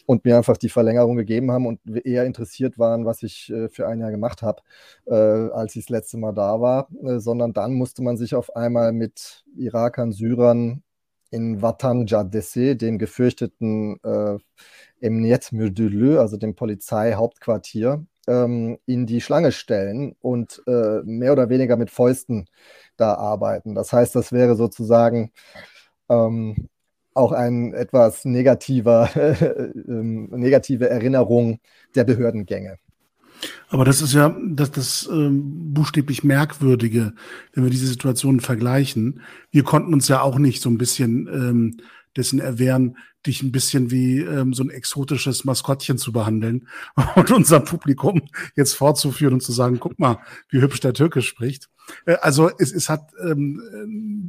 und mir einfach die Verlängerung gegeben haben und eher interessiert waren, was ich äh, für ein Jahr gemacht habe, äh, als ich das letzte Mal da war, äh, sondern dann musste man sich auf einmal mit Irakern, Syrern in Watan Caddesi, dem gefürchteten äh, Emniyet Mürdülü, also dem Polizeihauptquartier, ähm, in die Schlange stellen und äh, mehr oder weniger mit Fäusten da arbeiten. Das heißt, das wäre sozusagen ähm, auch ein etwas negativer, äh, negative Erinnerung der Behördengänge. Aber das ist ja das, das ähm, buchstäblich Merkwürdige, wenn wir diese Situationen vergleichen. Wir konnten uns ja auch nicht so ein bisschen ähm, dessen erwehren, dich ein bisschen wie ähm, so ein exotisches Maskottchen zu behandeln und unser Publikum jetzt fortzuführen und zu sagen, guck mal, wie hübsch der Türkisch spricht. Äh, also es, es hat ähm,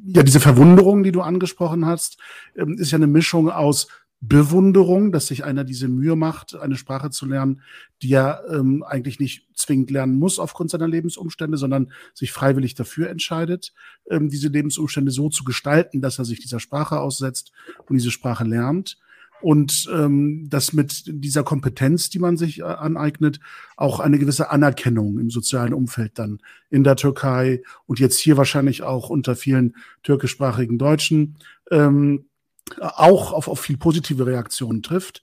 äh, ja diese Verwunderung, die du angesprochen hast, ähm, ist ja eine Mischung aus Bewunderung, dass sich einer diese Mühe macht, eine Sprache zu lernen, die er ähm, eigentlich nicht zwingend lernen muss aufgrund seiner Lebensumstände, sondern sich freiwillig dafür entscheidet, ähm, diese Lebensumstände so zu gestalten, dass er sich dieser Sprache aussetzt und diese Sprache lernt. Und ähm, dass mit dieser Kompetenz, die man sich äh, aneignet, auch eine gewisse Anerkennung im sozialen Umfeld dann in der Türkei und jetzt hier wahrscheinlich auch unter vielen türkischsprachigen Deutschen ähm, auch auf, auf viel positive Reaktionen trifft,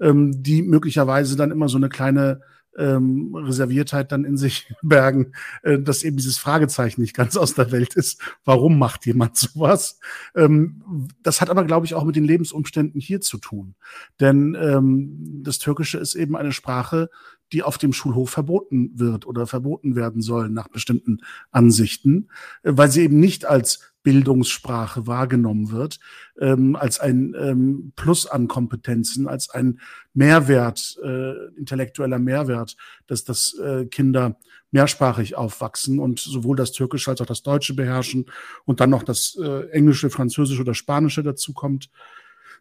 ähm, die möglicherweise dann immer so eine kleine ähm, Reserviertheit dann in sich bergen, äh, dass eben dieses Fragezeichen nicht ganz aus der Welt ist. Warum macht jemand sowas? Ähm, das hat aber, glaube ich, auch mit den Lebensumständen hier zu tun. Denn ähm, das Türkische ist eben eine Sprache, die auf dem Schulhof verboten wird oder verboten werden soll nach bestimmten Ansichten, äh, weil sie eben nicht als Bildungssprache wahrgenommen wird, ähm, als ein ähm, Plus an Kompetenzen, als ein Mehrwert, äh, intellektueller Mehrwert, dass das äh, Kinder mehrsprachig aufwachsen und sowohl das Türkische als auch das Deutsche beherrschen und dann noch das äh, Englische, Französische oder Spanische dazu kommt,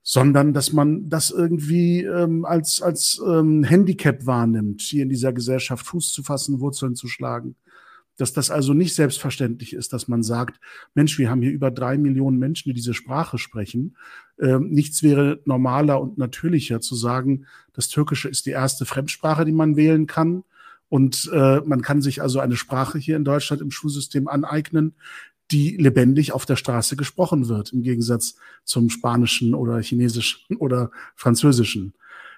sondern dass man das irgendwie ähm, als, als ähm, Handicap wahrnimmt, hier in dieser Gesellschaft Fuß zu fassen, Wurzeln zu schlagen dass das also nicht selbstverständlich ist, dass man sagt, Mensch, wir haben hier über drei Millionen Menschen, die diese Sprache sprechen. Ähm, nichts wäre normaler und natürlicher zu sagen, das Türkische ist die erste Fremdsprache, die man wählen kann Und äh, man kann sich also eine Sprache hier in Deutschland im Schulsystem aneignen, die lebendig auf der Straße gesprochen wird, im Gegensatz zum Spanischen oder Chinesischen oder Französischen.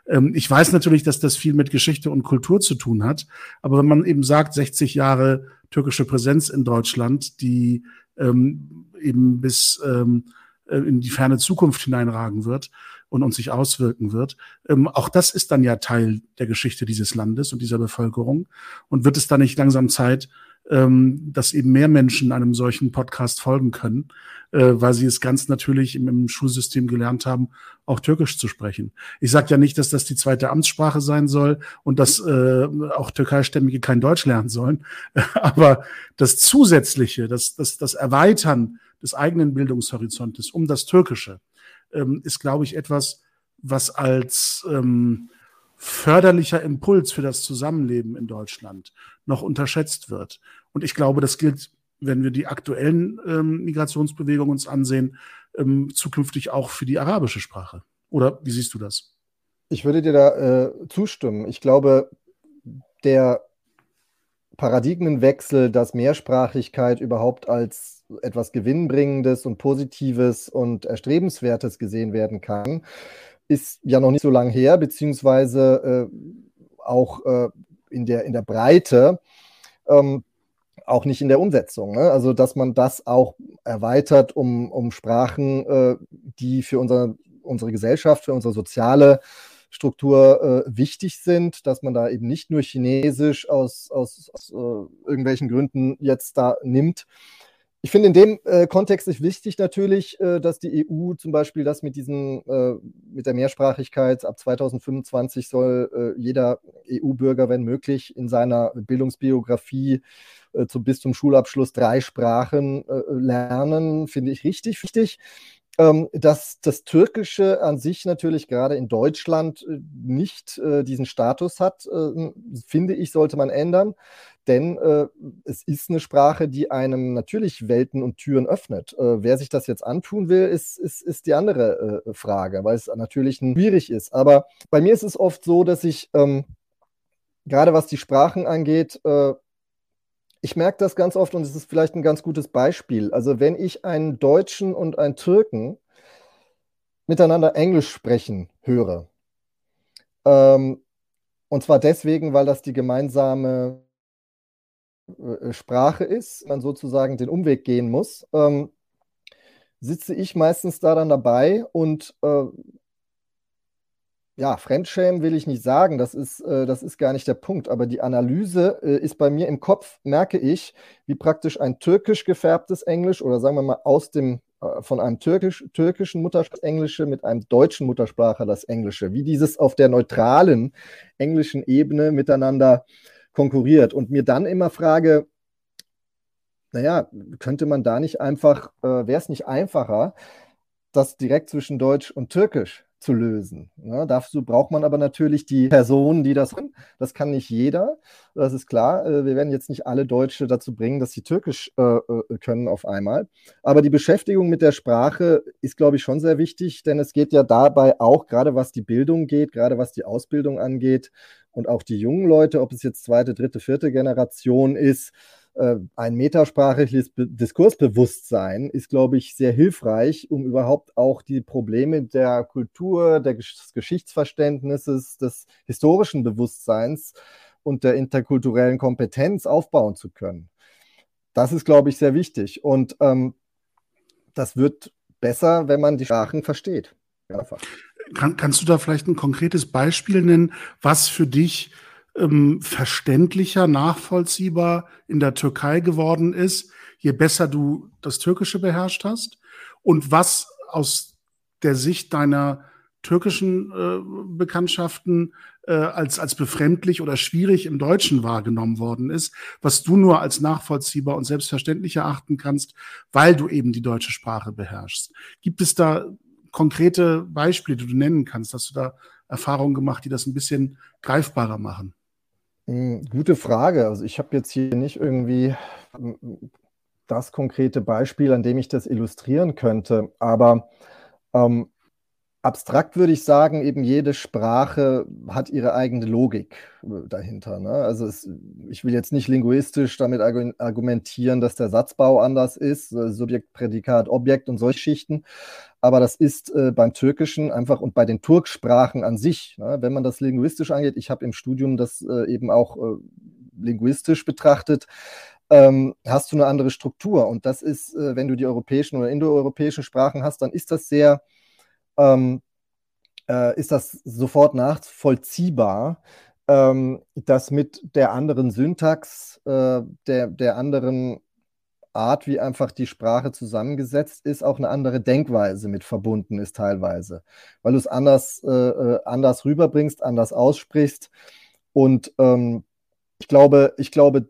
Ähm, ich weiß natürlich, dass das viel mit Geschichte und Kultur zu tun hat, aber wenn man eben sagt, 60 Jahre türkische Präsenz in Deutschland, die ähm, eben bis ähm, äh, in die ferne Zukunft hineinragen wird und uns sich auswirken wird. Ähm, auch das ist dann ja Teil der Geschichte dieses Landes und dieser Bevölkerung. Und wird es da nicht langsam Zeit, ähm, dass eben mehr Menschen einem solchen Podcast folgen können, äh, weil sie es ganz natürlich im, im Schulsystem gelernt haben, auch Türkisch zu sprechen. Ich sage ja nicht, dass das die zweite Amtssprache sein soll und dass äh, auch Türkeistämmige kein Deutsch lernen sollen, aber das Zusätzliche, das, das, das Erweitern des eigenen Bildungshorizontes um das Türkische ähm, ist, glaube ich, etwas, was als ähm, förderlicher Impuls für das Zusammenleben in Deutschland noch unterschätzt wird. Und ich glaube, das gilt, wenn wir die aktuellen ähm, Migrationsbewegungen uns ansehen, ähm, zukünftig auch für die arabische Sprache. Oder wie siehst du das? Ich würde dir da äh, zustimmen. Ich glaube, der Paradigmenwechsel, dass Mehrsprachigkeit überhaupt als etwas Gewinnbringendes und Positives und Erstrebenswertes gesehen werden kann, ist ja noch nicht so lange her, beziehungsweise äh, auch äh, in, der, in der Breite, ähm, auch nicht in der Umsetzung. Ne? Also, dass man das auch erweitert um, um Sprachen, äh, die für unser, unsere Gesellschaft, für unsere soziale Struktur äh, wichtig sind, dass man da eben nicht nur Chinesisch aus, aus, aus äh, irgendwelchen Gründen jetzt da nimmt, ich finde in dem äh, Kontext ist wichtig natürlich, äh, dass die EU zum Beispiel das mit diesen, äh, mit der Mehrsprachigkeit ab 2025 soll äh, jeder EU-Bürger, wenn möglich, in seiner Bildungsbiografie äh, zu, bis zum Schulabschluss drei Sprachen äh, lernen, finde ich richtig wichtig. Ähm, dass das Türkische an sich natürlich gerade in Deutschland nicht diesen Status hat, finde ich, sollte man ändern denn äh, es ist eine Sprache, die einem natürlich Welten und Türen öffnet. Äh, wer sich das jetzt antun will, ist, ist, ist die andere äh, Frage, weil es natürlich schwierig ist. Aber bei mir ist es oft so, dass ich, ähm, gerade was die Sprachen angeht, äh, ich merke das ganz oft und es ist vielleicht ein ganz gutes Beispiel. Also wenn ich einen Deutschen und einen Türken miteinander Englisch sprechen höre, ähm, und zwar deswegen, weil das die gemeinsame Sprache ist, man sozusagen den Umweg gehen muss, ähm, sitze ich meistens da dann dabei und äh, ja, Fremdschämen will ich nicht sagen, das ist, äh, das ist gar nicht der Punkt, aber die Analyse äh, ist bei mir im Kopf, merke ich, wie praktisch ein türkisch gefärbtes Englisch oder sagen wir mal aus dem, äh, von einem türkisch, türkischen Muttersprachler mit einem deutschen Mutterspracher das Englische, wie dieses auf der neutralen englischen Ebene miteinander äh, konkurriert. Und mir dann immer frage, naja, könnte man da nicht einfach, äh, wäre es nicht einfacher, das direkt zwischen Deutsch und Türkisch zu lösen. Ja, dazu braucht man aber natürlich die Personen, die das können. Das kann nicht jeder, das ist klar. Äh, wir werden jetzt nicht alle Deutsche dazu bringen, dass sie Türkisch äh, äh, können auf einmal. Aber die Beschäftigung mit der Sprache ist, glaube ich, schon sehr wichtig, denn es geht ja dabei auch, gerade was die Bildung geht, gerade was die Ausbildung angeht und auch die jungen Leute, ob es jetzt zweite, dritte, vierte Generation ist, äh, ein metasprachliches Diskursbewusstsein ist, glaube ich, sehr hilfreich, um überhaupt auch die Probleme der Kultur, des Geschichtsverständnisses, des historischen Bewusstseins und der interkulturellen Kompetenz aufbauen zu können. Das ist, glaube ich, sehr wichtig. Und ähm, das wird besser, wenn man die Sprachen versteht. Ja. Kann, kannst du da vielleicht ein konkretes Beispiel nennen, was für dich ähm, verständlicher, nachvollziehbar in der Türkei geworden ist, je besser du das Türkische beherrscht hast? Und was aus der Sicht deiner türkischen äh, Bekanntschaften äh, als, als befremdlich oder schwierig im Deutschen wahrgenommen worden ist, was du nur als nachvollziehbar und selbstverständlich erachten kannst, weil du eben die deutsche Sprache beherrschst. Gibt es da konkrete Beispiele, die du nennen kannst? Hast du da Erfahrungen gemacht, die das ein bisschen greifbarer machen? Hm, gute Frage. Also ich habe jetzt hier nicht irgendwie hm, das konkrete Beispiel, an dem ich das illustrieren könnte, aber ähm, abstrakt würde ich sagen, eben jede Sprache hat ihre eigene Logik äh, dahinter. Ne? Also es, ich will jetzt nicht linguistisch damit argumentieren, dass der Satzbau anders ist, äh, Subjekt, Prädikat, Objekt und solche Schichten. Aber das ist äh, beim Türkischen einfach und bei den Turksprachen an sich, ne? wenn man das linguistisch angeht, ich habe im Studium das äh, eben auch äh, linguistisch betrachtet, ähm, hast du eine andere Struktur. Und das ist, äh, wenn du die europäischen oder indoeuropäischen Sprachen hast, dann ist das sehr ähm, äh, ist das sofort nachvollziehbar, ähm, dass mit der anderen Syntax, äh, der, der anderen Art, wie einfach die Sprache zusammengesetzt ist, auch eine andere Denkweise mit verbunden ist teilweise, weil du es anders, äh, äh anders rüberbringst, anders aussprichst. Und ähm, ich glaube, ich glaube,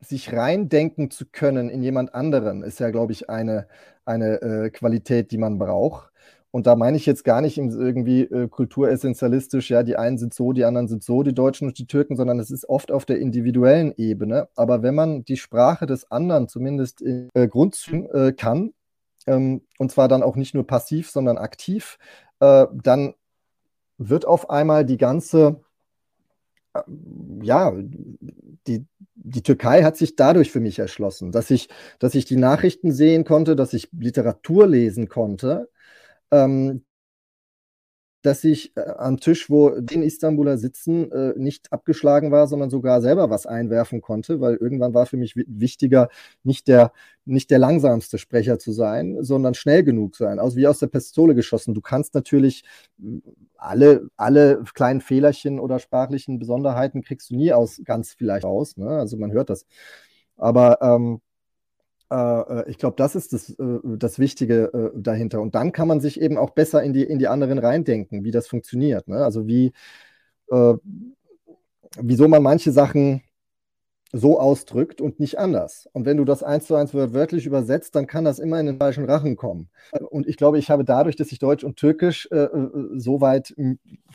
sich reindenken zu können in jemand anderen, ist ja, glaube ich, eine, eine äh, Qualität, die man braucht. Und da meine ich jetzt gar nicht irgendwie äh, kulturessentialistisch, ja, die einen sind so, die anderen sind so, die Deutschen und die Türken, sondern es ist oft auf der individuellen Ebene. Aber wenn man die Sprache des anderen zumindest in äh, Grundzügen äh, kann, ähm, und zwar dann auch nicht nur passiv, sondern aktiv, äh, dann wird auf einmal die ganze, äh, ja, die, die Türkei hat sich dadurch für mich erschlossen, dass ich, dass ich die Nachrichten sehen konnte, dass ich Literatur lesen konnte ähm, dass ich äh, am Tisch, wo den Istanbuler sitzen, äh, nicht abgeschlagen war, sondern sogar selber was einwerfen konnte, weil irgendwann war für mich wichtiger, nicht der, nicht der langsamste Sprecher zu sein, sondern schnell genug sein, also wie aus der Pistole geschossen. Du kannst natürlich hm, alle, alle kleinen Fehlerchen oder sprachlichen Besonderheiten kriegst du nie aus ganz vielleicht raus, ne? also man hört das. Aber ähm, äh, äh, ich glaube, das ist das, äh, das Wichtige dahinter. Und dann kann man sich eben auch besser in die, in die anderen reindenken, wie das funktioniert. Ne? Also wie, äh, wieso man manche Sachen so ausdrückt und nicht anders. Und wenn du das eins zu eins wörtlich übersetzt, dann kann das immer in den falschen Rachen kommen. Und ich glaube, ich habe dadurch, dass ich Deutsch und Türkisch äh, so weit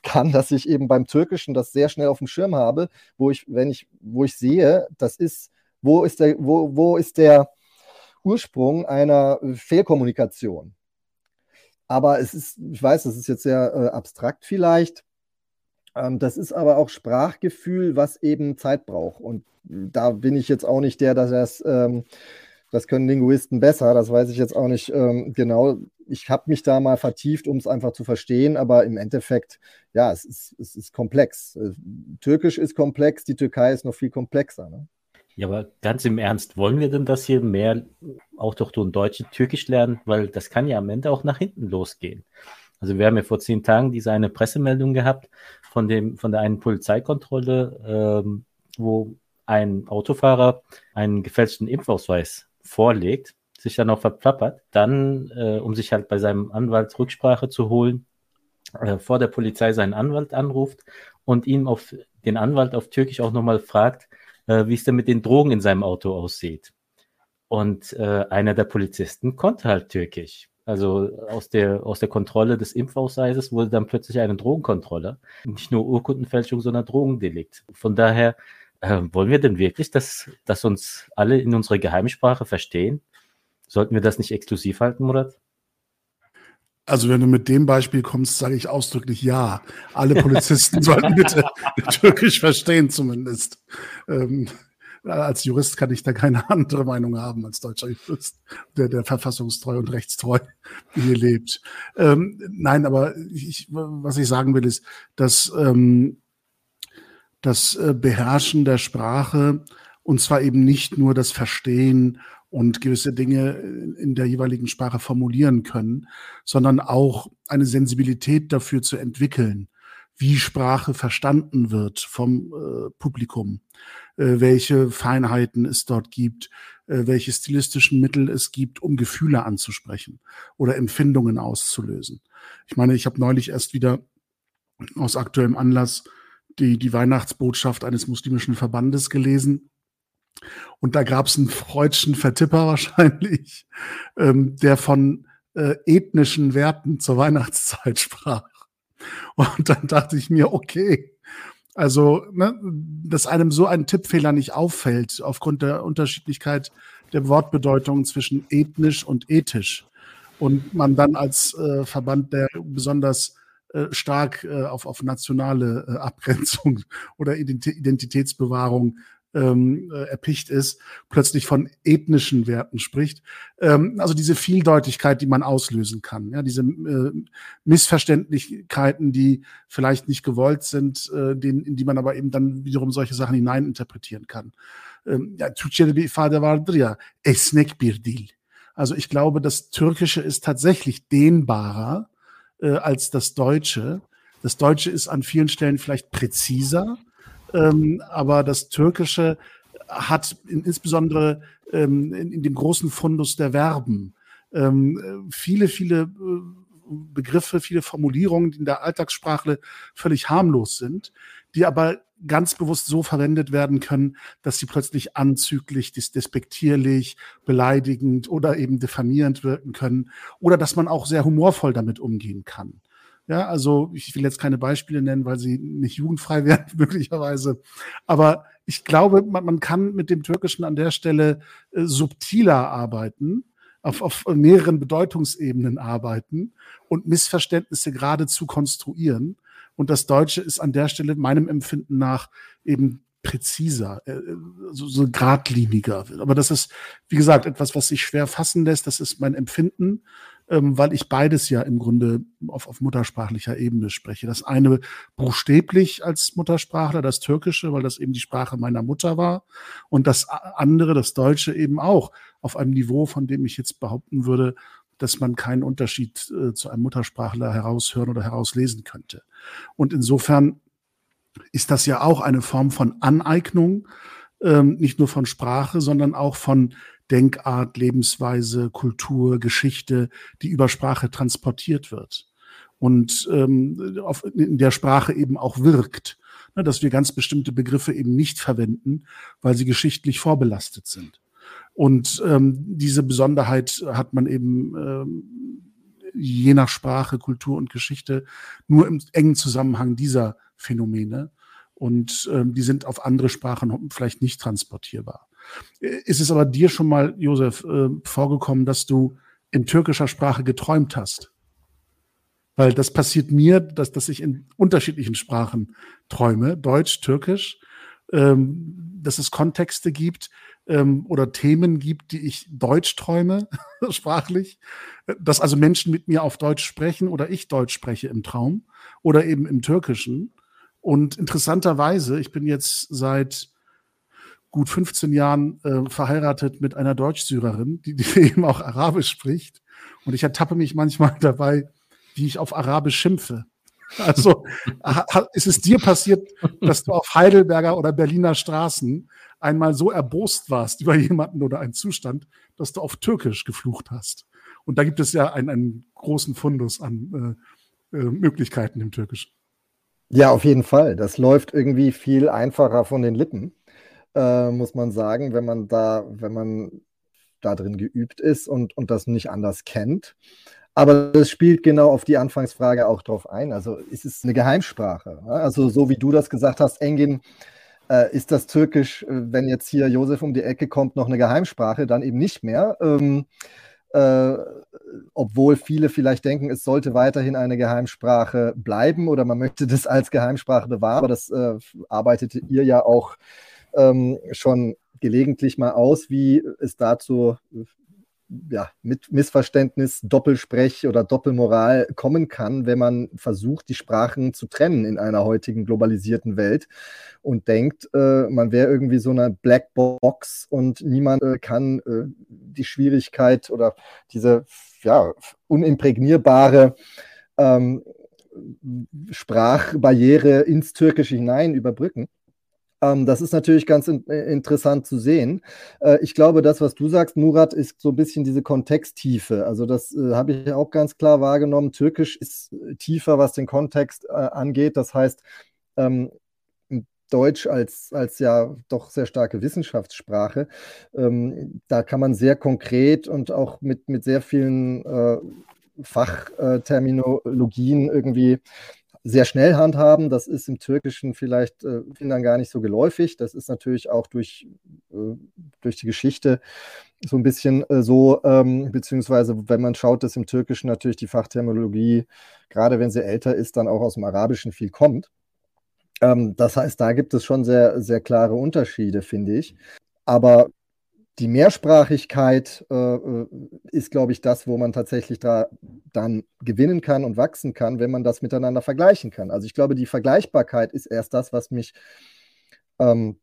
kann, dass ich eben beim Türkischen das sehr schnell auf dem Schirm habe, wo ich, wenn ich, wo ich sehe, das ist, wo ist der, wo, wo ist der, Ursprung einer äh, Fehlkommunikation. Aber es ist, ich weiß, das ist jetzt sehr äh, abstrakt vielleicht. Ähm, das ist aber auch Sprachgefühl, was eben Zeit braucht. Und da bin ich jetzt auch nicht der, dass das, ähm, das können Linguisten besser, das weiß ich jetzt auch nicht ähm, genau. Ich habe mich da mal vertieft, um es einfach zu verstehen, aber im Endeffekt, ja, es ist, es ist komplex. Äh, Türkisch ist komplex, die Türkei ist noch viel komplexer. Ne? Ja, aber ganz im Ernst, wollen wir denn das hier mehr auch durch den Deutschen Türkisch lernen? Weil das kann ja am Ende auch nach hinten losgehen. Also wir haben ja vor zehn Tagen diese eine Pressemeldung gehabt von dem, von der einen Polizeikontrolle, ähm, wo ein Autofahrer einen gefälschten Impfausweis vorlegt, sich dann auch verplappert, dann, äh, um sich halt bei seinem Anwalt Rücksprache zu holen, äh, vor der Polizei seinen Anwalt anruft und ihn auf den Anwalt auf Türkisch auch nochmal fragt, äh, wie es denn mit den Drogen in seinem Auto aussieht. Und äh, einer der Polizisten konnte halt Türkisch. Also aus der, aus der Kontrolle des Impfausweises wurde dann plötzlich eine Drogenkontrolle. Nicht nur Urkundenfälschung, sondern Drogendelikt. Von daher äh, wollen wir denn wirklich, dass, dass uns alle in unserer Geheimsprache verstehen? Sollten wir das nicht exklusiv halten, Murat? Also wenn du mit dem Beispiel kommst, sage ich ausdrücklich ja. Alle Polizisten sollten bitte Türkisch verstehen zumindest. Ähm, als Jurist kann ich da keine andere Meinung haben als deutscher Jurist, der, der verfassungstreu und rechtstreu hier lebt. Ähm, nein, aber ich, was ich sagen will, ist, dass ähm, das äh, Beherrschen der Sprache und zwar eben nicht nur das Verstehen und gewisse Dinge in der jeweiligen Sprache formulieren können, sondern auch eine Sensibilität dafür zu entwickeln, wie Sprache verstanden wird vom äh, Publikum, äh, welche Feinheiten es dort gibt, äh, welche stilistischen Mittel es gibt, um Gefühle anzusprechen oder Empfindungen auszulösen. Ich meine, ich habe neulich erst wieder aus aktuellem Anlass die, die Weihnachtsbotschaft eines muslimischen Verbandes gelesen und da gab es einen freudschen Vertipper wahrscheinlich, ähm, der von äh, ethnischen Werten zur Weihnachtszeit sprach. Und dann dachte ich mir, okay, also, ne, dass einem so ein Tippfehler nicht auffällt, aufgrund der Unterschiedlichkeit der Wortbedeutungen zwischen ethnisch und ethisch. und man dann als äh, Verband, der besonders äh, stark äh, auf, auf nationale äh, Abgrenzung oder Identitätsbewahrung ähm, äh, erpicht ist, plötzlich von ethnischen Werten spricht. Ähm, also diese Vieldeutigkeit, die man auslösen kann, ja, diese äh, Missverständlichkeiten, die vielleicht nicht gewollt sind, äh, den, in die man aber eben dann wiederum solche Sachen hineininterpretieren kann. Ähm, ja. Also ich glaube, das Türkische ist tatsächlich dehnbarer äh, als das Deutsche. Das Deutsche ist an vielen Stellen vielleicht präziser, ähm, aber das Türkische hat in, insbesondere ähm, in, in, dem großen Fundus der Verben ähm, viele, viele äh, Begriffe, viele Formulierungen, die in der Alltagssprache völlig harmlos sind, die aber ganz bewusst so verwendet werden können, dass sie plötzlich anzüglich, despektierlich, beleidigend oder eben diffamierend wirken können oder dass man auch sehr humorvoll damit umgehen kann. Ja, also ich will jetzt keine Beispiele nennen, weil sie nicht jugendfrei werden, möglicherweise. Aber ich glaube, man, man kann mit dem Türkischen an der Stelle äh, subtiler arbeiten, auf, auf mehreren Bedeutungsebenen arbeiten und Missverständnisse geradezu konstruieren und das Deutsche ist an der Stelle meinem Empfinden nach eben präziser, äh, so, so geradliniger. Aber das ist, wie gesagt, etwas, was sich schwer fassen lässt. Das ist mein Empfinden, ähm, weil ich beides ja im Grunde auf, auf muttersprachlicher Ebene spreche. Das eine buchstäblich als Muttersprachler, das Türkische, weil das eben die Sprache meiner Mutter war. Und das andere, das Deutsche eben auch auf einem Niveau, von dem ich jetzt behaupten würde, dass man keinen Unterschied äh, zu einem Muttersprachler heraushören oder herauslesen könnte. Und insofern ist das ja auch eine Form von Aneignung, ähm, nicht nur von Sprache, sondern auch von Denkart, Lebensweise, Kultur, Geschichte, die über Sprache transportiert wird und ähm, auf, in der Sprache eben auch wirkt, ne, dass wir ganz bestimmte Begriffe eben nicht verwenden, weil sie geschichtlich vorbelastet sind. Und ähm, diese Besonderheit hat man eben ähm, je nach Sprache, Kultur und Geschichte nur im engen Zusammenhang dieser Phänomene. Und ähm, die sind auf andere Sprachen vielleicht nicht transportierbar. Ist es aber dir schon mal, Josef, äh, vorgekommen, dass du in türkischer Sprache geträumt hast? Weil das passiert mir, dass, dass ich in unterschiedlichen Sprachen träume, Deutsch, Türkisch, ähm, dass es Kontexte gibt, ähm, oder Themen gibt, die ich Deutsch träume, sprachlich, dass also Menschen mit mir auf Deutsch sprechen oder ich Deutsch spreche im Traum oder eben im Türkischen. Und interessanterweise, ich bin jetzt seit gut 15 Jahren äh, verheiratet mit einer Deutschsyrerin, die, die eben auch Arabisch spricht. Und ich ertappe mich manchmal dabei, wie ich auf Arabisch schimpfe. Also ist es dir passiert, dass du auf Heidelberger oder Berliner Straßen einmal so erbost warst über jemanden oder einen Zustand, dass du auf Türkisch geflucht hast? Und da gibt es ja einen, einen großen Fundus an äh, äh, Möglichkeiten im Türkischen. Ja, auf jeden Fall. Das läuft irgendwie viel einfacher von den Lippen, äh, muss man sagen, wenn man da, wenn man da drin geübt ist und, und das nicht anders kennt. Aber das spielt genau auf die Anfangsfrage auch drauf ein. Also ist es eine Geheimsprache? Also so wie du das gesagt hast, Engin, äh, ist das Türkisch, äh, wenn jetzt hier Josef um die Ecke kommt, noch eine Geheimsprache, dann eben nicht mehr. Ähm, äh, obwohl viele vielleicht denken, es sollte weiterhin eine Geheimsprache bleiben oder man möchte das als Geheimsprache bewahren. Aber das äh, arbeitet ihr ja auch ähm, schon gelegentlich mal aus, wie es dazu ja, mit Missverständnis, Doppelsprech oder Doppelmoral kommen kann, wenn man versucht, die Sprachen zu trennen in einer heutigen globalisierten Welt und denkt, äh, man wäre irgendwie so eine Blackbox und niemand äh, kann äh, die Schwierigkeit oder diese ja, unimprägnierbare ähm, Sprachbarriere ins Türkische hinein überbrücken. Ähm, das ist natürlich ganz in, äh, interessant zu sehen. Äh, ich glaube, das, was du sagst, Murat, ist so ein bisschen diese Kontexttiefe. Also das äh, habe ich auch ganz klar wahrgenommen. Türkisch ist äh, tiefer, was den Kontext äh, angeht. Das heißt, ähm, Deutsch als, als ja doch sehr starke Wissenschaftssprache, ähm, da kann man sehr konkret und auch mit, mit sehr vielen äh, Fachterminologien irgendwie sehr schnell handhaben. Das ist im Türkischen vielleicht äh, Kindern gar nicht so geläufig. Das ist natürlich auch durch, äh, durch die Geschichte so ein bisschen äh, so, ähm, beziehungsweise wenn man schaut, dass im Türkischen natürlich die Fachterminologie, gerade wenn sie älter ist, dann auch aus dem Arabischen viel kommt. Ähm, das heißt, da gibt es schon sehr, sehr klare Unterschiede, finde ich. Aber die Mehrsprachigkeit äh, äh, ist, glaube ich, das, wo man tatsächlich da dann gewinnen kann und wachsen kann, wenn man das miteinander vergleichen kann. Also ich glaube, die Vergleichbarkeit ist erst das, was mich, ähm,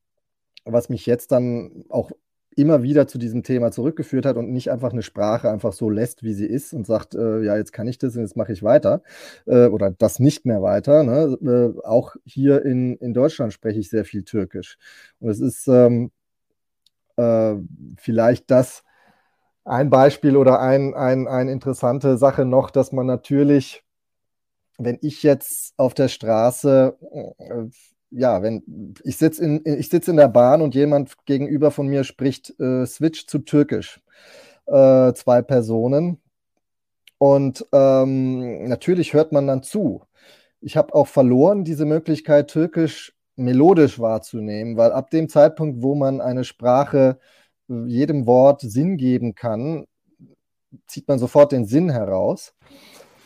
was mich jetzt dann auch immer wieder zu diesem Thema zurückgeführt hat und nicht einfach eine Sprache einfach so lässt, wie sie ist und sagt, äh, ja, jetzt kann ich das und jetzt mache ich weiter äh, oder das nicht mehr weiter. Ne? Äh, auch hier in, in Deutschland spreche ich sehr viel Türkisch. Und es ist ähm, äh, vielleicht das ein Beispiel oder eine ein, ein interessante Sache noch, dass man natürlich, wenn ich jetzt auf der Straße, äh, ja, wenn ich sitze in, sitz in der Bahn und jemand gegenüber von mir spricht äh, Switch zu Türkisch, äh, zwei Personen. Und ähm, natürlich hört man dann zu. Ich habe auch verloren diese Möglichkeit, Türkisch melodisch wahrzunehmen, weil ab dem Zeitpunkt, wo man eine Sprache äh, jedem Wort Sinn geben kann, zieht man sofort den Sinn heraus.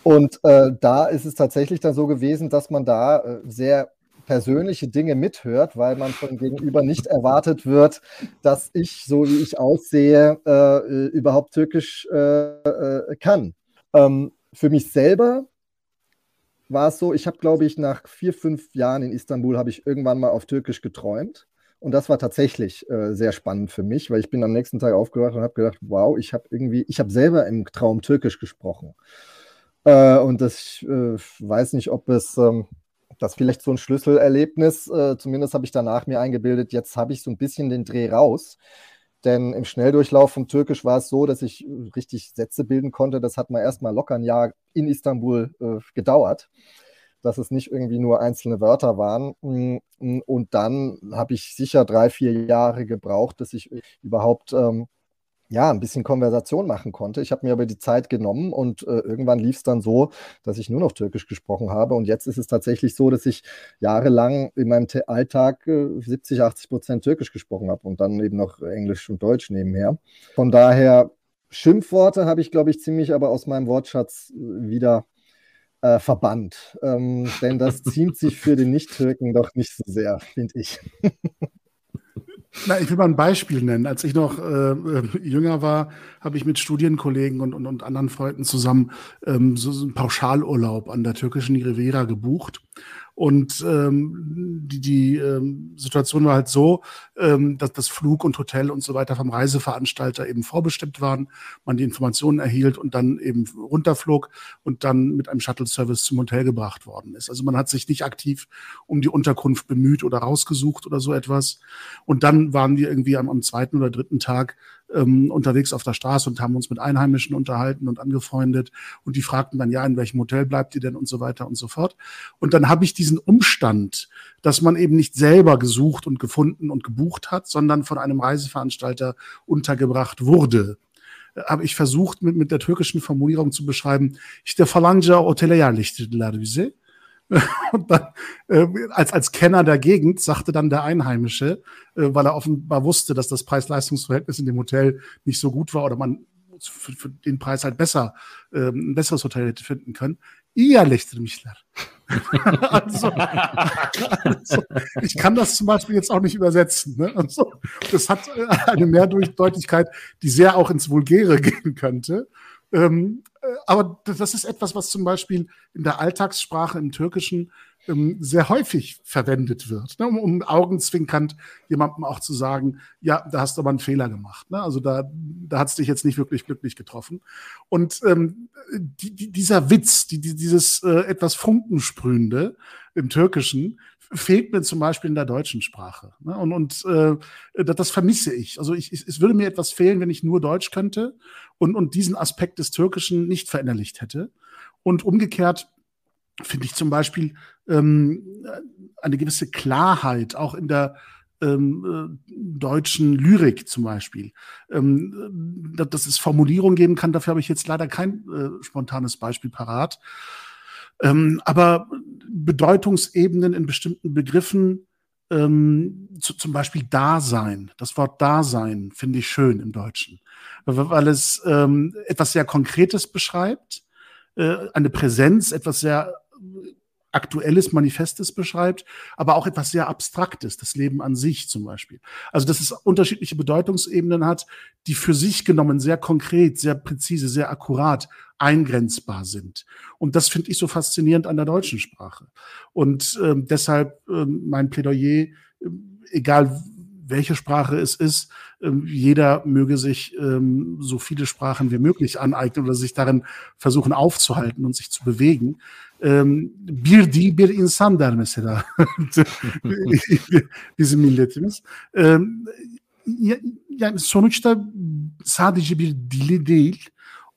Und äh, da ist es tatsächlich dann so gewesen, dass man da äh, sehr persönliche Dinge mithört, weil man von gegenüber nicht erwartet wird, dass ich, so wie ich aussehe, äh, äh überhaupt Türkisch äh, kann. Ähm, für mich selber war es so, ich habe, glaube ich, nach vier, fünf Jahren in Istanbul habe ich irgendwann mal auf Türkisch geträumt. Und das war tatsächlich äh, sehr spannend für mich, weil ich bin am nächsten Tag aufgewacht und habe gedacht, wow, ich habe irgendwie, ich habe selber im Traum Türkisch gesprochen. Äh, und das, ich äh, weiß nicht, ob es ähm, das vielleicht so ein Schlüsselerlebnis, äh, zumindest habe ich danach mir eingebildet, jetzt habe ich so ein bisschen den Dreh raus. Denn im Schnelldurchlauf vom Türkisch war es so, dass ich äh, richtig Sätze bilden konnte. Das hat mal erst mal locker ein Jahr in Istanbul äh, gedauert, dass es nicht irgendwie nur einzelne Wörter waren. Mm, mm, und dann habe ich sicher drei, vier Jahre gebraucht, dass ich überhaupt ähm, ja, ein bisschen Konversation machen konnte. Ich habe mir aber die Zeit genommen und äh, irgendwann lief es dann so, dass ich nur noch Türkisch gesprochen habe. Und jetzt ist es tatsächlich so, dass ich jahrelang in meinem Alltag äh, 70, 80 Prozent Türkisch gesprochen habe und dann eben noch Englisch und Deutsch nebenher. Von daher, Schimpfworte habe ich, glaube ich, ziemlich aber aus meinem Wortschatz äh, wieder äh, verbannt. Ähm, denn das ziemt sich für den Nicht-Türken doch nicht so sehr, finde ich. Na, ich will mal ein Beispiel nennen. Als ich noch äh, jünger war, habe ich mit Studienkollegen und, und, und anderen Freunden zusammen ähm, so, so einen Pauschalurlaub an der türkischen Riviera gebucht. Und ähm, die, die ähm, Situation war halt so, ähm, dass das Flug und Hotel und so weiter vom Reiseveranstalter eben vorbestimmt waren, man die Informationen erhielt und dann eben runterflog und dann mit einem Shuttle-Service zum Hotel gebracht worden ist. Also man hat sich nicht aktiv um die Unterkunft bemüht oder rausgesucht oder so etwas. Und dann waren wir irgendwie am, am zweiten oder dritten Tag ähm, unterwegs auf der Straße und haben uns mit Einheimischen unterhalten und angefreundet. Und die fragten dann, ja, in welchem Hotel bleibt ihr denn und so weiter und so fort. Und dann habe ich diesen Umstand, dass man eben nicht selber gesucht und gefunden und gebucht hat, sondern von einem Reiseveranstalter untergebracht wurde, habe ich versucht, mit, mit der türkischen Formulierung zu beschreiben, işte falanca otele yerleştirdiler bizi. Und dann, äh, als, als Kenner der Gegend sagte dann der Einheimische, äh, weil er offenbar wusste, dass das Preis-Leistungs-Verhältnis in dem Hotel nicht so gut war oder man für, für den Preis halt besser äh, ein besseres Hotel hätte finden können. Ihr Lichtermichler. also, also, ich kann das zum Beispiel jetzt auch nicht übersetzen. Ne? Also, das hat äh, eine Mehrdeutigkeit, die sehr auch ins Vulgäre gehen könnte. Ähm, äh, aber das ist etwas, was zum Beispiel in der Alltagssprache im Türkischen ähm, sehr häufig verwendet wird, ne, um, um augenzwinkernd jemandem auch zu sagen, ja, da hast du aber einen Fehler gemacht. Ne? Also da, da hat es dich jetzt nicht wirklich glücklich getroffen. Und ähm, die, die, dieser Witz, die, dieses äh, etwas Funkensprühende im Türkischen, fehlt mir zum Beispiel in der deutschen Sprache. Ne? Und, und äh, das, das vermisse ich. Also ich, ich, es würde mir etwas fehlen, wenn ich nur Deutsch könnte und, und diesen Aspekt des Türkischen nicht verinnerlicht hätte. Und umgekehrt finde ich zum Beispiel ähm, eine gewisse Klarheit auch in der ähm, äh, deutschen Lyrik zum Beispiel. Ähm, dass es Formulierungen geben kann, dafür habe ich jetzt leider kein äh, spontanes Beispiel parat. Ähm, aber Bedeutungsebenen in bestimmten Begriffen, ähm, zu, zum Beispiel Dasein, das Wort Dasein finde ich schön im Deutschen, weil es ähm, etwas sehr Konkretes beschreibt, äh, eine Präsenz, etwas sehr Aktuelles, Manifestes beschreibt, aber auch etwas sehr Abstraktes, das Leben an sich zum Beispiel. Also, dass es unterschiedliche Bedeutungsebenen hat, die für sich genommen sehr konkret, sehr präzise, sehr akkurat eingrenzbar sind. Und das finde ich so faszinierend an der deutschen Sprache. Und ähm, deshalb ähm, mein Plädoyer, äh, egal welche Sprache es ist, ähm, jeder möge sich ähm, so viele Sprachen wie möglich aneignen oder sich darin versuchen aufzuhalten und sich zu bewegen. Ähm, bir değil bir insan der mesela bizim milletimiz. Yani sonuçta sadece bir dili değil,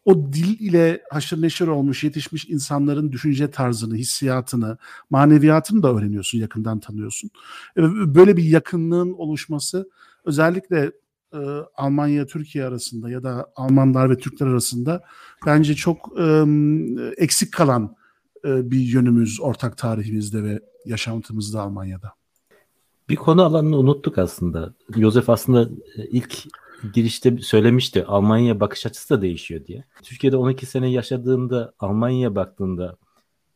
o dil ile haşır neşir olmuş, yetişmiş insanların düşünce tarzını, hissiyatını, maneviyatını da öğreniyorsun, yakından tanıyorsun. Böyle bir yakınlığın oluşması özellikle e, Almanya Türkiye arasında ya da Almanlar ve Türkler arasında bence çok e, eksik kalan e, bir yönümüz ortak tarihimizde ve yaşantımızda Almanya'da. Bir konu alanını unuttuk aslında. Josef aslında e, ilk girişte söylemişti Almanya bakış açısı da değişiyor diye. Türkiye'de 12 sene yaşadığında Almanya'ya baktığında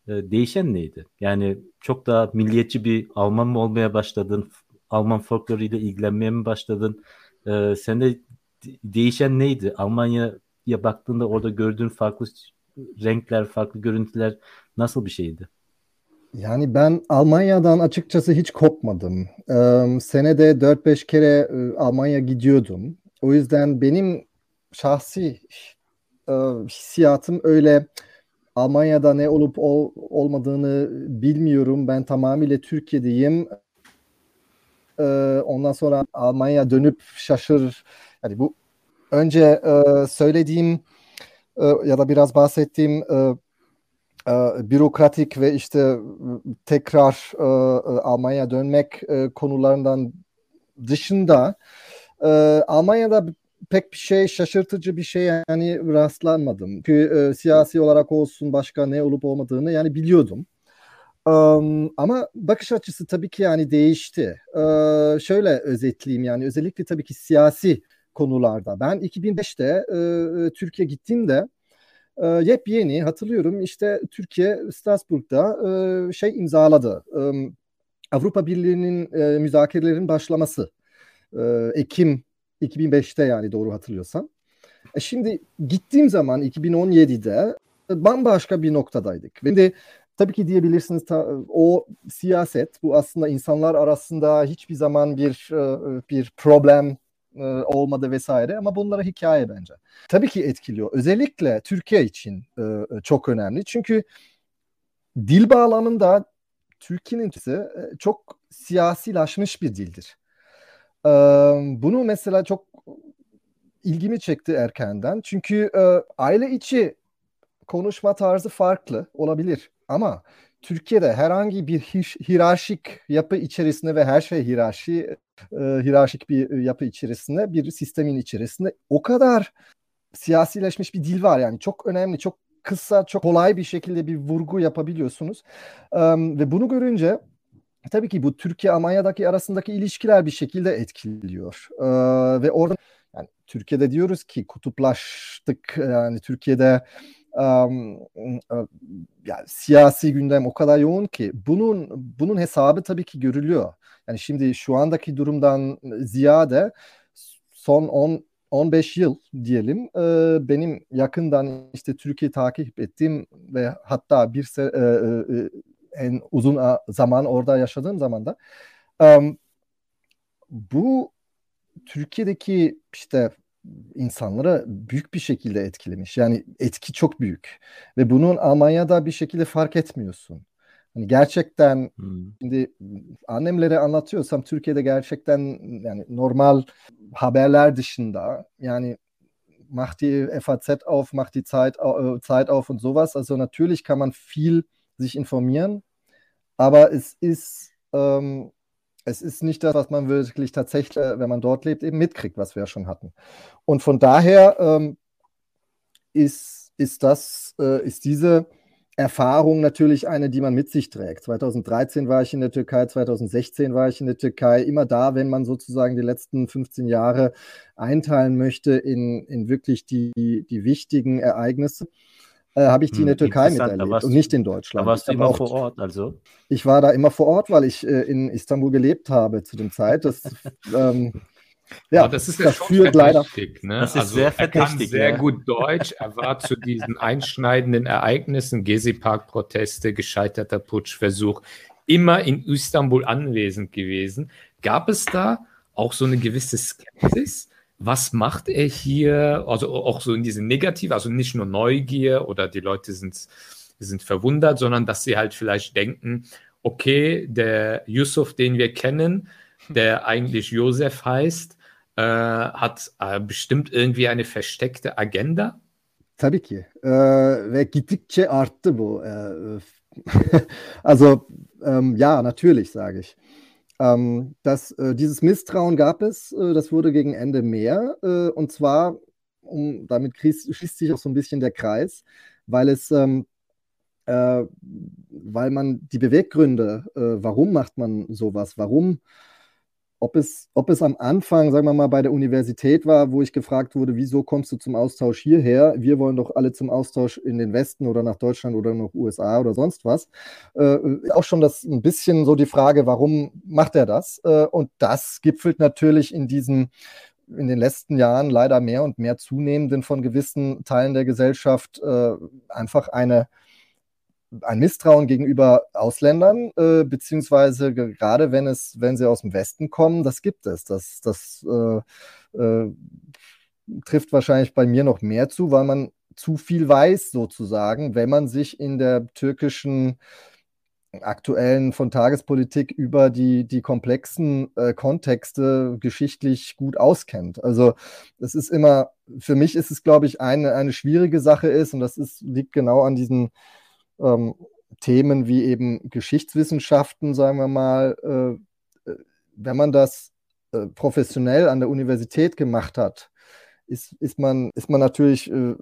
e, değişen neydi? Yani çok daha milliyetçi bir Alman mı olmaya başladın? Alman folkloruyla ilgilenmeye mi başladın? E, sende değişen neydi? Almanya'ya baktığında orada gördüğün farklı renkler, farklı görüntüler nasıl bir şeydi? Yani ben Almanya'dan açıkçası hiç kopmadım. Ee, senede 4-5 kere e, Almanya gidiyordum. O yüzden benim şahsi e, hissiyatım öyle Almanya'da ne olup ol, olmadığını bilmiyorum. Ben tamamıyla Türkiye'deyim. E, ondan sonra Almanya dönüp şaşır. Yani bu önce e, söylediğim e, ya da biraz bahsettiğim e, e, bürokratik ve işte tekrar e, e, Almanya dönmek e, konularından dışında e, Almanya'da pek bir şey şaşırtıcı bir şey yani rastlanmadım. Çünkü e, siyasi olarak olsun başka ne olup olmadığını yani biliyordum. Um, ama bakış açısı tabii ki yani değişti. Ee, şöyle özetleyeyim yani özellikle tabii ki siyasi konularda. Ben 2005'te e, Türkiye gittiğimde e, yepyeni hatırlıyorum işte Türkiye Strasbourg'da e, şey imzaladı. E, Avrupa Birliği'nin e, müzakerelerin başlaması. E, Ekim 2005'te yani doğru hatırlıyorsam. E şimdi gittiğim zaman 2017'de bambaşka bir noktadaydık. Şimdi tabii ki diyebilirsiniz ta, o siyaset bu aslında insanlar arasında hiçbir zaman bir e, bir problem e, olmadı vesaire ama bunlara hikaye bence. Tabii ki etkiliyor. Özellikle Türkiye için e, çok önemli. Çünkü dil bağlamında Türkiye'nin çok siyasilaşmış bir dildir. Bunu mesela çok ilgimi çekti erkenden. Çünkü aile içi konuşma tarzı farklı olabilir. Ama Türkiye'de herhangi bir hiyerarşik yapı içerisinde ve her şey hiyerarşi e, hiyerarşik bir yapı içerisinde bir sistemin içerisinde o kadar siyasileşmiş bir dil var yani çok önemli çok kısa çok kolay bir şekilde bir vurgu yapabiliyorsunuz um, ve bunu görünce tabii ki bu Türkiye Almanya'daki arasındaki ilişkiler bir şekilde etkiliyor ee, ve orada yani Türkiye'de diyoruz ki kutuplaştık yani Türkiye'de um, yani siyasi gündem o kadar yoğun ki bunun bunun hesabı tabii ki görülüyor. Yani şimdi şu andaki durumdan ziyade son 10 15 yıl diyelim e, benim yakından işte Türkiye takip ettiğim ve hatta bir se, e, e, en uzun zaman orada yaşadığım zaman da e, bu Türkiye'deki işte insanlara büyük bir şekilde etkilemiş. Yani etki çok büyük. Ve bunun Almanya'da bir şekilde fark etmiyorsun. Hani gerçekten hmm. şimdi annemlere anlatıyorsam Türkiye'de gerçekten yani normal haberler dışında yani macht die FAZ auf, macht die Zeit, Zeit auf und sowas. Also natürlich kann man viel sich informieren, aber es ist ähm, es ist nicht das, was man wirklich tatsächlich, äh, wenn man dort lebt, eben mitkriegt, was wir ja schon hatten. Und von daher ähm, ist, ist das, äh, ist diese Erfahrung natürlich eine, die man mit sich trägt. 2013 war ich in der Türkei, 2016 war ich in der Türkei. Immer da, wenn man sozusagen die letzten 15 Jahre einteilen möchte in, in wirklich die, die wichtigen Ereignisse, äh, habe ich die in der hm, Türkei miterlebt und nicht in Deutschland. Da warst du immer auch, vor Ort, also? Ich war da immer vor Ort, weil ich äh, in Istanbul gelebt habe zu dem Zeit. Das ähm, ja, Aber das ist ja das schon verdächtig. Ne? Das ist also, sehr verdächtig. Er kann sehr ja. gut Deutsch. Er war zu diesen einschneidenden Ereignissen, Gezi-Park-Proteste, gescheiterter Putschversuch, immer in Istanbul anwesend gewesen. Gab es da auch so eine gewisse Skepsis? Was macht er hier? Also auch so in diese Negative, also nicht nur Neugier oder die Leute sind, sind verwundert, sondern dass sie halt vielleicht denken, okay, der Yusuf, den wir kennen, der eigentlich Josef heißt, äh, hat äh, bestimmt irgendwie eine versteckte Agenda? Tabii ki. Äh, ve gittikçe arttı bu. Äh, also ähm, ja, natürlich, sage ich. Ähm, das, äh, dieses Misstrauen gab es, äh, das wurde gegen Ende mehr. Äh, und zwar, um, damit schließt sich auch so ein bisschen der Kreis, weil es, ähm, äh, weil man die Beweggründe, warum macht man sowas, warum ob es, ob es am Anfang, sagen wir mal, bei der Universität war, wo ich gefragt wurde, wieso kommst du zum Austausch hierher? Wir wollen doch alle zum Austausch in den Westen oder nach Deutschland oder nach USA oder sonst was. Äh, auch schon das ein bisschen so die Frage, warum macht er das? Äh, und das gipfelt natürlich in diesen in den letzten Jahren leider mehr und mehr zunehmenden von gewissen Teilen der Gesellschaft äh, einfach eine ein Misstrauen gegenüber Ausländern, äh, beziehungsweise gerade wenn es, wenn sie aus dem Westen kommen, das gibt es. Das, das äh, äh, trifft wahrscheinlich bei mir noch mehr zu, weil man zu viel weiß, sozusagen, wenn man sich in der türkischen aktuellen von Tagespolitik über die, die komplexen äh, Kontexte geschichtlich gut auskennt. Also es ist immer, für mich ist es, glaube ich, eine, eine schwierige Sache ist, und das ist, liegt genau an diesen ähm, Themen wie eben Geschichtswissenschaften, sagen wir mal, äh, äh, wenn man das äh, professionell an der Universität gemacht hat, ist, ist, man, ist man natürlich, äh,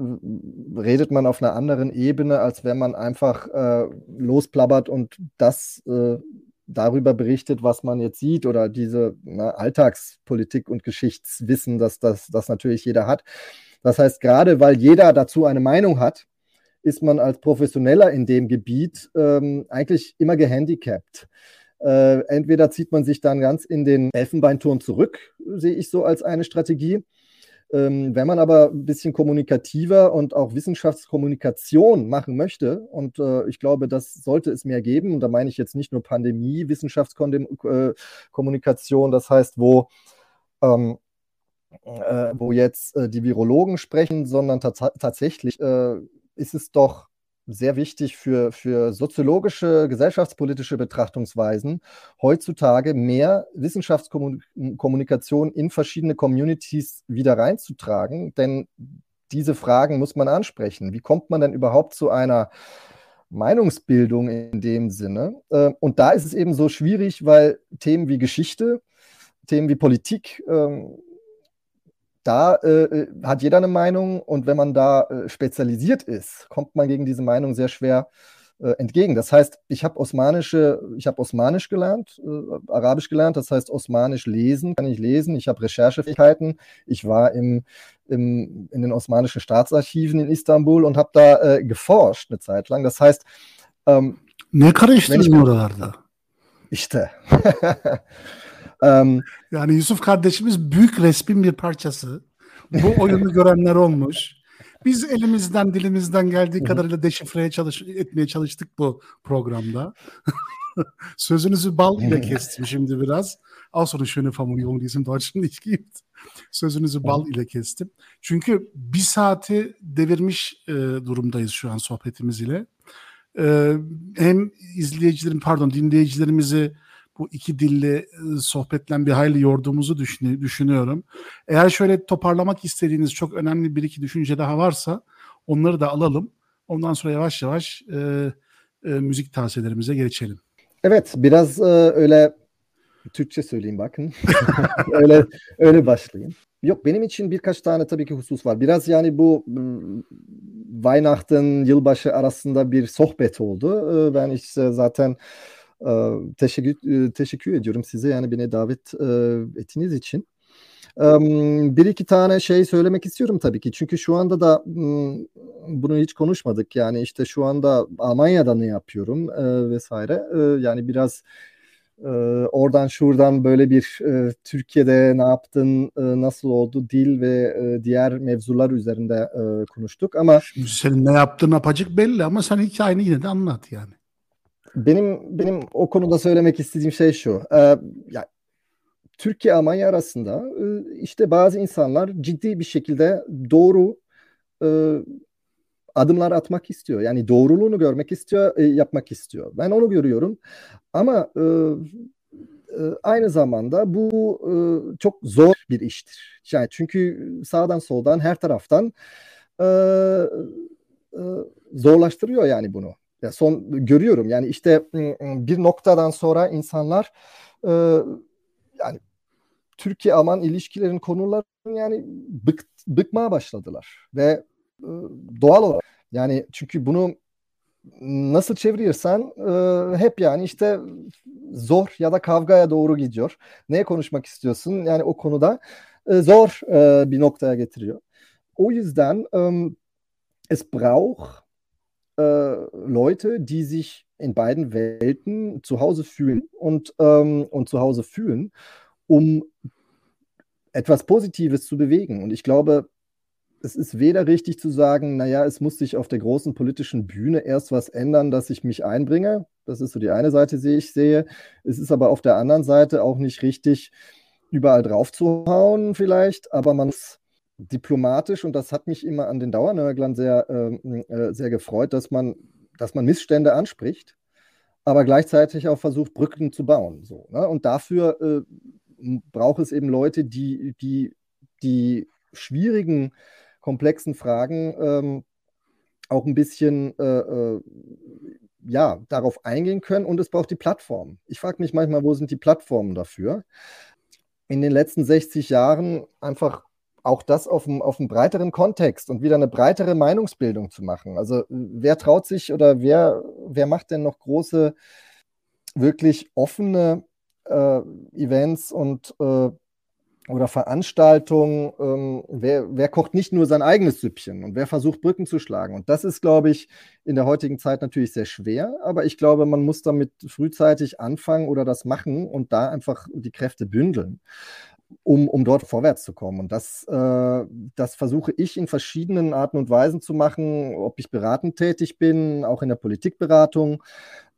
redet man auf einer anderen Ebene, als wenn man einfach äh, losplappert und das äh, darüber berichtet, was man jetzt sieht oder diese na, Alltagspolitik und Geschichtswissen, dass das, das natürlich jeder hat. Das heißt, gerade weil jeder dazu eine Meinung hat, ist man als Professioneller in dem Gebiet ähm, eigentlich immer gehandicapt. Äh, entweder zieht man sich dann ganz in den Elfenbeinturm zurück, sehe ich so als eine Strategie. Ähm, wenn man aber ein bisschen kommunikativer und auch Wissenschaftskommunikation machen möchte, und äh, ich glaube, das sollte es mehr geben, und da meine ich jetzt nicht nur Pandemie, Wissenschaftskommunikation, das heißt, wo, ähm, äh, wo jetzt äh, die Virologen sprechen, sondern tatsächlich äh, ist es doch sehr wichtig für, für soziologische, gesellschaftspolitische Betrachtungsweisen, heutzutage mehr Wissenschaftskommunikation in verschiedene Communities wieder reinzutragen. Denn diese Fragen muss man ansprechen. Wie kommt man denn überhaupt zu einer Meinungsbildung in dem Sinne? Äh, und da ist es eben so schwierig, weil Themen wie Geschichte, Themen wie Politik ähm, da äh, äh, hat jeder eine Meinung und wenn man da äh, spezialisiert ist, kommt man gegen diese Meinung sehr schwer äh, entgegen. Das heißt, ich habe osmanische, ich habe Osmanisch gelernt, äh, Arabisch gelernt, das heißt Osmanisch lesen, kann ich lesen, ich habe Recherchefähigkeiten, ich war im, im, in den osmanischen Staatsarchiven in Istanbul und habe da äh, geforscht eine Zeit lang. Das heißt, ähm, ne karıştırdın oralarda? İşte. Um, yani Yusuf kardeşimiz büyük resmin bir parçası. Bu oyunu görenler olmuş. Biz elimizden dilimizden geldiği kadarıyla deşifreye çalış etmeye çalıştık bu programda. Sözünüzü bal ile kestim şimdi biraz. Auch so eine schöne Formulierung, die es im Deutschen nicht gibt. Sözünüzü bal ile kestim. Çünkü bir saati devirmiş e, durumdayız şu an sohbetimiz ile. E, hem izleyicilerin pardon dinleyicilerimizi bu iki dilli e, sohbetle bir hayli yorduğumuzu düşünüyorum. Eğer şöyle toparlamak istediğiniz çok önemli bir iki düşünce daha varsa onları da alalım. Ondan sonra yavaş yavaş e, e, müzik tavsiyelerimize geçelim. Evet biraz e, öyle Türkçe söyleyeyim bakın. öyle öyle başlayayım. Yok benim için birkaç tane tabii ki husus var. Biraz yani bu Weihnachten, yılbaşı arasında bir sohbet oldu. Ben işte zaten teşekkür, teşekkür ediyorum size yani beni davet ettiğiniz için. Bir iki tane şey söylemek istiyorum tabii ki. Çünkü şu anda da bunu hiç konuşmadık. Yani işte şu anda Almanya'da ne yapıyorum vesaire. Yani biraz oradan şuradan böyle bir Türkiye'de ne yaptın, nasıl oldu dil ve diğer mevzular üzerinde konuştuk. Ama senin ne yaptığın apacık belli ama sen hikayeni yine de anlat yani. Benim benim o konuda söylemek istediğim şey şu. Yani Türkiye Almanya arasında e, işte bazı insanlar ciddi bir şekilde doğru e, adımlar atmak istiyor. Yani doğruluğunu görmek istiyor, e, yapmak istiyor. Ben onu görüyorum. Ama aynı zamanda bu çok zor bir iştir. Yani çünkü sağdan soldan her taraftan zorlaştırıyor yani bunu. Ya son görüyorum yani işte bir noktadan sonra insanlar yani Türkiye Alman ilişkilerin konularını yani bık, bıkmaya başladılar ve e, doğal olarak yani çünkü bunu nasıl çevirirsen e, hep yani işte zor ya da kavgaya doğru gidiyor. Neye konuşmak istiyorsun? Yani o konuda e, zor e, bir noktaya getiriyor. O yüzden um, es braucht äh, Leute, die sich in beiden Welten zu Hause fühlen und, ähm, und zu Hause fühlen um etwas Positives zu bewegen. Und ich glaube, es ist weder richtig zu sagen, naja, es muss sich auf der großen politischen Bühne erst was ändern, dass ich mich einbringe. Das ist so die eine Seite, die ich sehe. Es ist aber auf der anderen Seite auch nicht richtig, überall drauf zu hauen, vielleicht, aber man muss diplomatisch, und das hat mich immer an den Dauernörglern sehr, ähm, äh, sehr gefreut, dass man, dass man Missstände anspricht, aber gleichzeitig auch versucht, Brücken zu bauen. So, ne? Und dafür äh, braucht es eben Leute, die die, die schwierigen, komplexen Fragen ähm, auch ein bisschen äh, äh, ja, darauf eingehen können und es braucht die Plattform. Ich frage mich manchmal, wo sind die Plattformen dafür? In den letzten 60 Jahren einfach auch das auf einem, auf einem breiteren Kontext und wieder eine breitere Meinungsbildung zu machen. Also wer traut sich oder wer, wer macht denn noch große, wirklich offene äh, Events und äh, oder Veranstaltungen, ähm, wer, wer kocht nicht nur sein eigenes Süppchen und wer versucht Brücken zu schlagen. Und das ist, glaube ich, in der heutigen Zeit natürlich sehr schwer, aber ich glaube, man muss damit frühzeitig anfangen oder das machen und da einfach die Kräfte bündeln. Um, um dort vorwärts zu kommen. Und das, äh, das versuche ich in verschiedenen Arten und Weisen zu machen, ob ich beratend tätig bin, auch in der Politikberatung,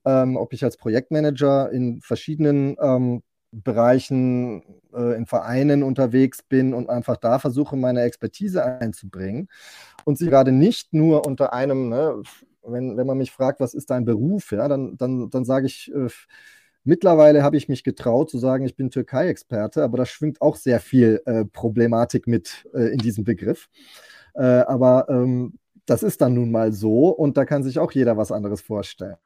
ähm, ob ich als Projektmanager in verschiedenen ähm, Bereichen, äh, in Vereinen unterwegs bin und einfach da versuche, meine Expertise einzubringen und sie gerade nicht nur unter einem, ne, wenn, wenn man mich fragt, was ist dein Beruf, ja, dann, dann, dann sage ich, äh, mittlerweile habe ich mich getraut zu sagen, ich bin Türkei-Experte, aber da schwingt auch sehr viel äh, Problematik mit äh, in diesem Begriff. Äh, aber ähm, das ist dann nun mal so und da kann sich auch jeder was anderes vorstellen.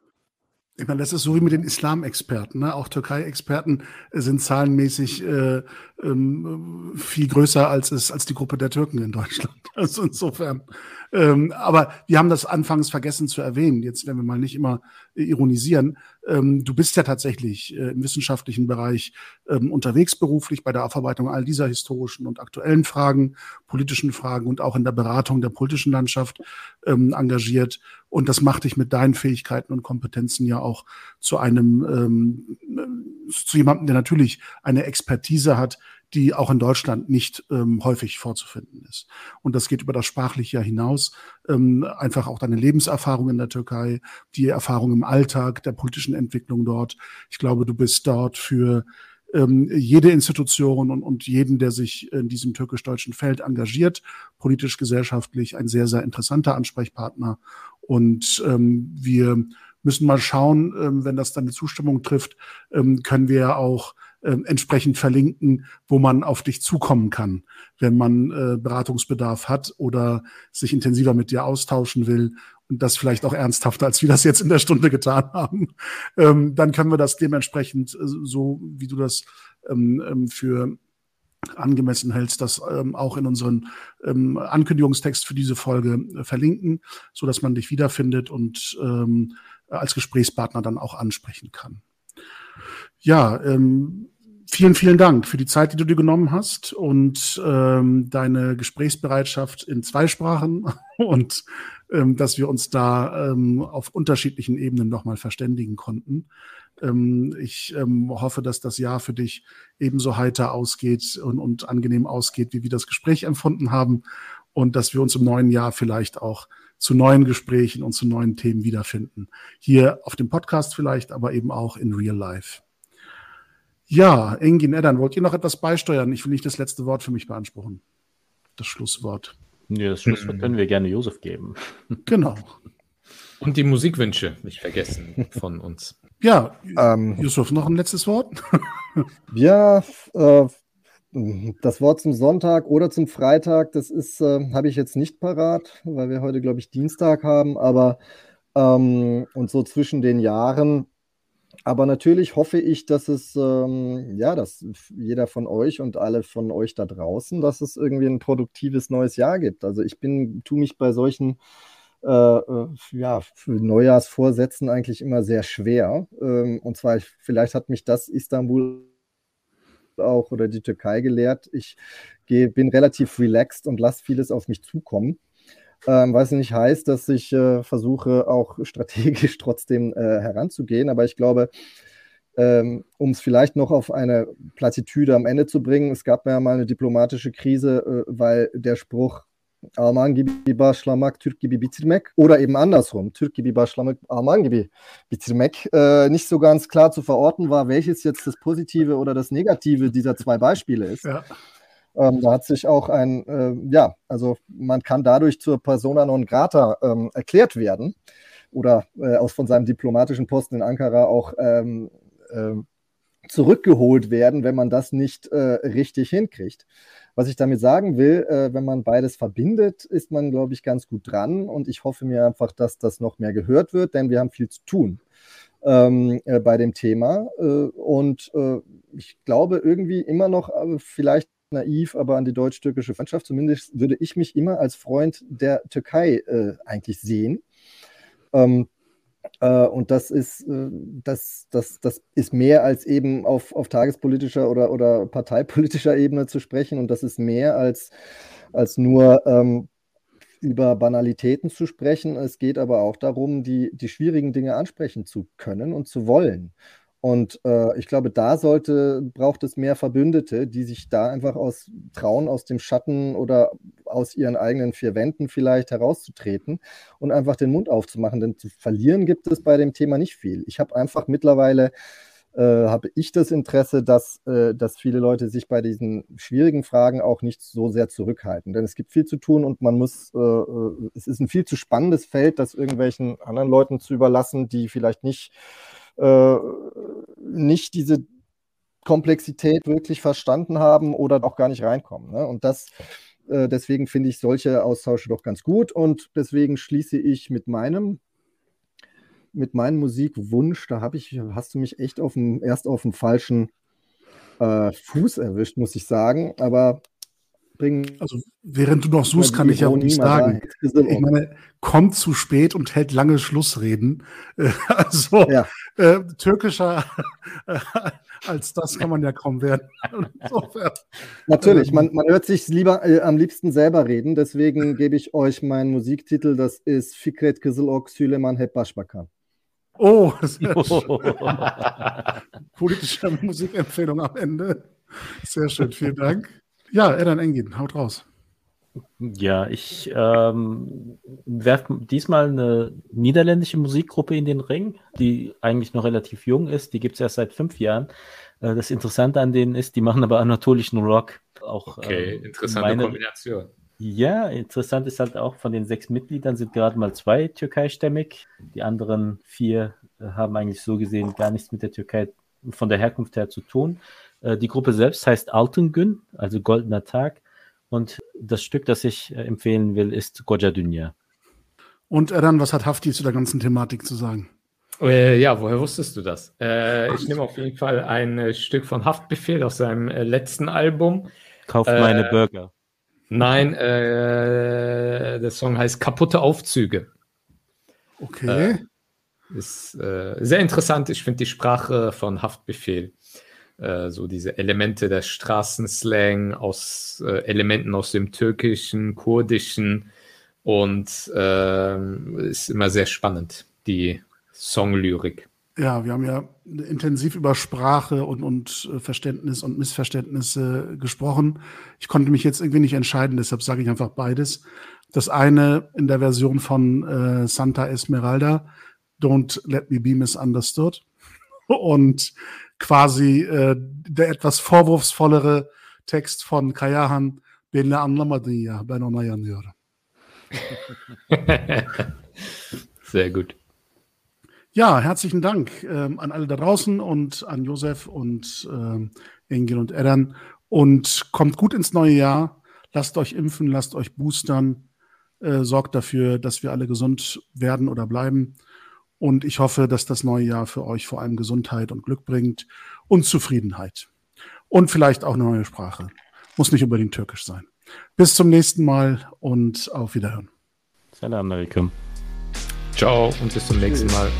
Ich meine, das ist so wie mit den Islam-Experten. Ne? Auch Türkei-Experten sind zahlenmäßig äh, ähm, viel größer als es als die Gruppe der Türken in Deutschland. Also insofern. Ähm, aber wir haben das anfangs vergessen zu erwähnen. Jetzt werden wir mal nicht immer äh, ironisieren. Ähm, du bist ja tatsächlich äh, im wissenschaftlichen Bereich ähm, unterwegs beruflich bei der Aufarbeitung all dieser historischen und aktuellen Fragen, politischen Fragen und auch in der Beratung der politischen Landschaft ähm, engagiert. Und das macht dich mit deinen Fähigkeiten und Kompetenzen ja auch zu einem, ähm, zu jemandem, der natürlich eine Expertise hat, die auch in Deutschland nicht ähm, häufig vorzufinden ist. Und das geht über das Sprachliche hinaus. Ähm, einfach auch deine Lebenserfahrung in der Türkei, die Erfahrung im Alltag, der politischen Entwicklung dort. Ich glaube, du bist dort für ähm, jede Institution und, und jeden, der sich in diesem türkisch-deutschen Feld engagiert, politisch, gesellschaftlich, ein sehr, sehr interessanter Ansprechpartner. Und ähm, wir müssen mal schauen, ähm, wenn das dann eine Zustimmung trifft, ähm, können wir auch äh, entsprechend verlinken, wo man auf dich zukommen kann, wenn man äh, Beratungsbedarf hat oder sich intensiver mit dir austauschen will und das vielleicht auch ernsthafter, als wir das jetzt in der Stunde getan haben, ähm, dann können wir das dementsprechend, äh, so wie du das ähm, ähm für angemessen hältst, das ähm, auch in unseren ähm, Ankündigungstext für diese Folge äh, verlinken, so dass man dich wiederfindet und ähm, als Gesprächspartner dann auch ansprechen kann. Ja, ähm, vielen, vielen Dank für die Zeit, die du dir genommen hast und ähm, deine Gesprächsbereitschaft in zwei Sprachen und ähm, dass wir uns da ähm, auf unterschiedlichen Ebenen nochmal verständigen konnten. Ähm, ich ähm, hoffe, dass das Jahr für dich ebenso heiter ausgeht und, und angenehm ausgeht, wie wir das Gespräch empfunden haben und dass wir uns im neuen Jahr vielleicht auch zu neuen Gesprächen und zu neuen Themen wiederfinden. Hier auf dem Podcast vielleicht, aber eben auch in Real Life. Ja, Engin Eddern, wollt ihr noch etwas beisteuern? Ich will nicht das letzte Wort für mich beanspruchen. Das Schlusswort. Ja, das Schlusswort können wir gerne Josef geben. Genau. Und die Musikwünsche nicht vergessen von uns. Ja, ähm, Yusuf, noch ein letztes Wort? ja, äh, das Wort zum Sonntag oder zum Freitag, das ist, äh, habe ich jetzt nicht parat, weil wir heute, glaube ich, Dienstag haben, aber ähm, und so zwischen den Jahren. Aber natürlich hoffe ich, dass es, ähm, ja, dass jeder von euch und alle von euch da draußen, dass es irgendwie ein produktives neues Jahr gibt. Also ich bin, tue mich bei solchen äh, äh, ja, Neujahrsvorsätzen eigentlich immer sehr schwer. Ähm, und zwar, vielleicht hat mich das Istanbul auch oder die Türkei gelehrt. Ich geh, bin relativ relaxed und lasse vieles auf mich zukommen. Ähm, was nicht heißt, dass ich äh, versuche, auch strategisch trotzdem äh, heranzugehen. Aber ich glaube, ähm, um es vielleicht noch auf eine Plattitüde am Ende zu bringen, es gab ja mal eine diplomatische Krise, äh, weil der Spruch Alman gibi başlamak, Türk gibi bitirmek oder eben andersrum, Türk gibi başlamak, Alman gibi bitirmek, äh, nicht so ganz klar zu verorten war, welches jetzt das Positive oder das Negative dieser zwei Beispiele ist. Ja. Ähm, da hat sich auch ein, äh, ja, also man kann dadurch zur Persona non grata ähm, erklärt werden oder äh, aus von seinem diplomatischen Posten in Ankara auch ähm, äh, zurückgeholt werden, wenn man das nicht äh, richtig hinkriegt. Was ich damit sagen will, äh, wenn man beides verbindet, ist man, glaube ich, ganz gut dran. Und ich hoffe mir einfach, dass das noch mehr gehört wird, denn wir haben viel zu tun ähm, äh, bei dem Thema. Und ich glaube irgendwie immer noch, vielleicht naiv, aber an die deutsch-türkische Freundschaft. Zumindest würde ich mich immer als Freund der Türkei äh, eigentlich sehen. Ähm, äh, und das ist, äh, das, das, das ist mehr als eben auf, auf tagespolitischer oder, oder parteipolitischer Ebene zu sprechen. Und das ist mehr als, als nur ähm, über Banalitäten zu sprechen. Es geht aber auch darum, die, die schwierigen Dinge ansprechen zu können und zu wollen. Und äh, ich glaube, da sollte, braucht es mehr Verbündete, die sich da einfach aus trauen, aus dem Schatten oder aus ihren eigenen vier Wänden vielleicht herauszutreten und einfach den Mund aufzumachen. Denn zu verlieren gibt es bei dem Thema nicht viel. Ich habe einfach mittlerweile äh, habe ich das Interesse, dass, äh, dass viele Leute sich bei diesen schwierigen Fragen auch nicht so sehr zurückhalten. Denn es gibt viel zu tun und man muss, äh, äh es ist ein viel zu spannendes Feld, das irgendwelchen anderen Leuten zu überlassen, die vielleicht nicht äh, nicht diese Komplexität wirklich verstanden haben oder auch gar nicht reinkommen. Ne? Und das, äh, deswegen finde ich solche Austausche doch ganz gut und deswegen schließe ich mit meinem mit meinem Musikwunsch, da habe ich, hast du mich echt auf dem, erst auf dem falschen äh, Fuß erwischt, muss ich sagen. Aber bringen. Also während du noch suchst, kann ich ja auch nicht sagen. Ich meine, kommt zu spät und hält lange Schlussreden. Also ja. äh, türkischer als das kann man ja kaum werden. Natürlich, man, man hört sich lieber äh, am liebsten selber reden. Deswegen gebe ich euch meinen Musiktitel. Das ist Fikret Kızılok Süleyman Hep Başbakan. Oh, politische Musikempfehlung am Ende. Sehr schön, vielen Dank. Ja, Edan Engin, haut raus. Ja, ich ähm, werfe diesmal eine niederländische Musikgruppe in den Ring, die eigentlich noch relativ jung ist. Die gibt es erst seit fünf Jahren. Äh, das Interessante an denen ist, die machen aber anatolischen Rock. Auch, okay, ähm, interessante meine, Kombination. Ja, interessant ist halt auch, von den sechs Mitgliedern sind gerade mal zwei türkeistämmig. Die anderen vier äh, haben eigentlich so gesehen gar nichts mit der Türkei von der Herkunft her zu tun. Äh, die Gruppe selbst heißt Altengün, also Goldener Tag. Und das Stück, das ich äh, empfehlen will, ist Goja Dünya. Und Eran, was hat Hafti zu der ganzen Thematik zu sagen? Äh, ja, woher wusstest du das? Äh, ich nehme auf jeden Fall ein äh, Stück von Haftbefehl aus seinem äh, letzten Album. Kauft äh, meine Burger. Nein, äh, der Song heißt Kaputte Aufzüge. Okay. Äh, ist äh, sehr interessant. Ich finde die Sprache von Haftbefehl, äh, so diese Elemente der Straßenslang aus äh, Elementen aus dem Türkischen, Kurdischen und äh, ist immer sehr spannend, die Songlyrik. Ja, wir haben ja intensiv über Sprache und, und äh, Verständnis und Missverständnisse gesprochen. Ich konnte mich jetzt irgendwie nicht entscheiden, deshalb sage ich einfach beides. Das eine in der Version von äh, Santa Esmeralda, Don't Let Me Be Misunderstood. Und quasi äh, der etwas vorwurfsvollere Text von Kayahan, Beni anlamadı ya, ben ona yanıyorum. Sehr gut. Ja, herzlichen Dank ähm, an alle da draußen und an Josef und ähm, Engel und Eddern. Und kommt gut ins neue Jahr. Lasst euch impfen, lasst euch boostern. Äh, sorgt dafür, dass wir alle gesund werden oder bleiben. Und ich hoffe, dass das neue Jahr für euch vor allem Gesundheit und Glück bringt und Zufriedenheit. Und vielleicht auch eine neue Sprache. Muss nicht unbedingt türkisch sein. Bis zum nächsten Mal und auf Wiederhören. Salam alaikum. Ciao und bis zum nächsten Mal.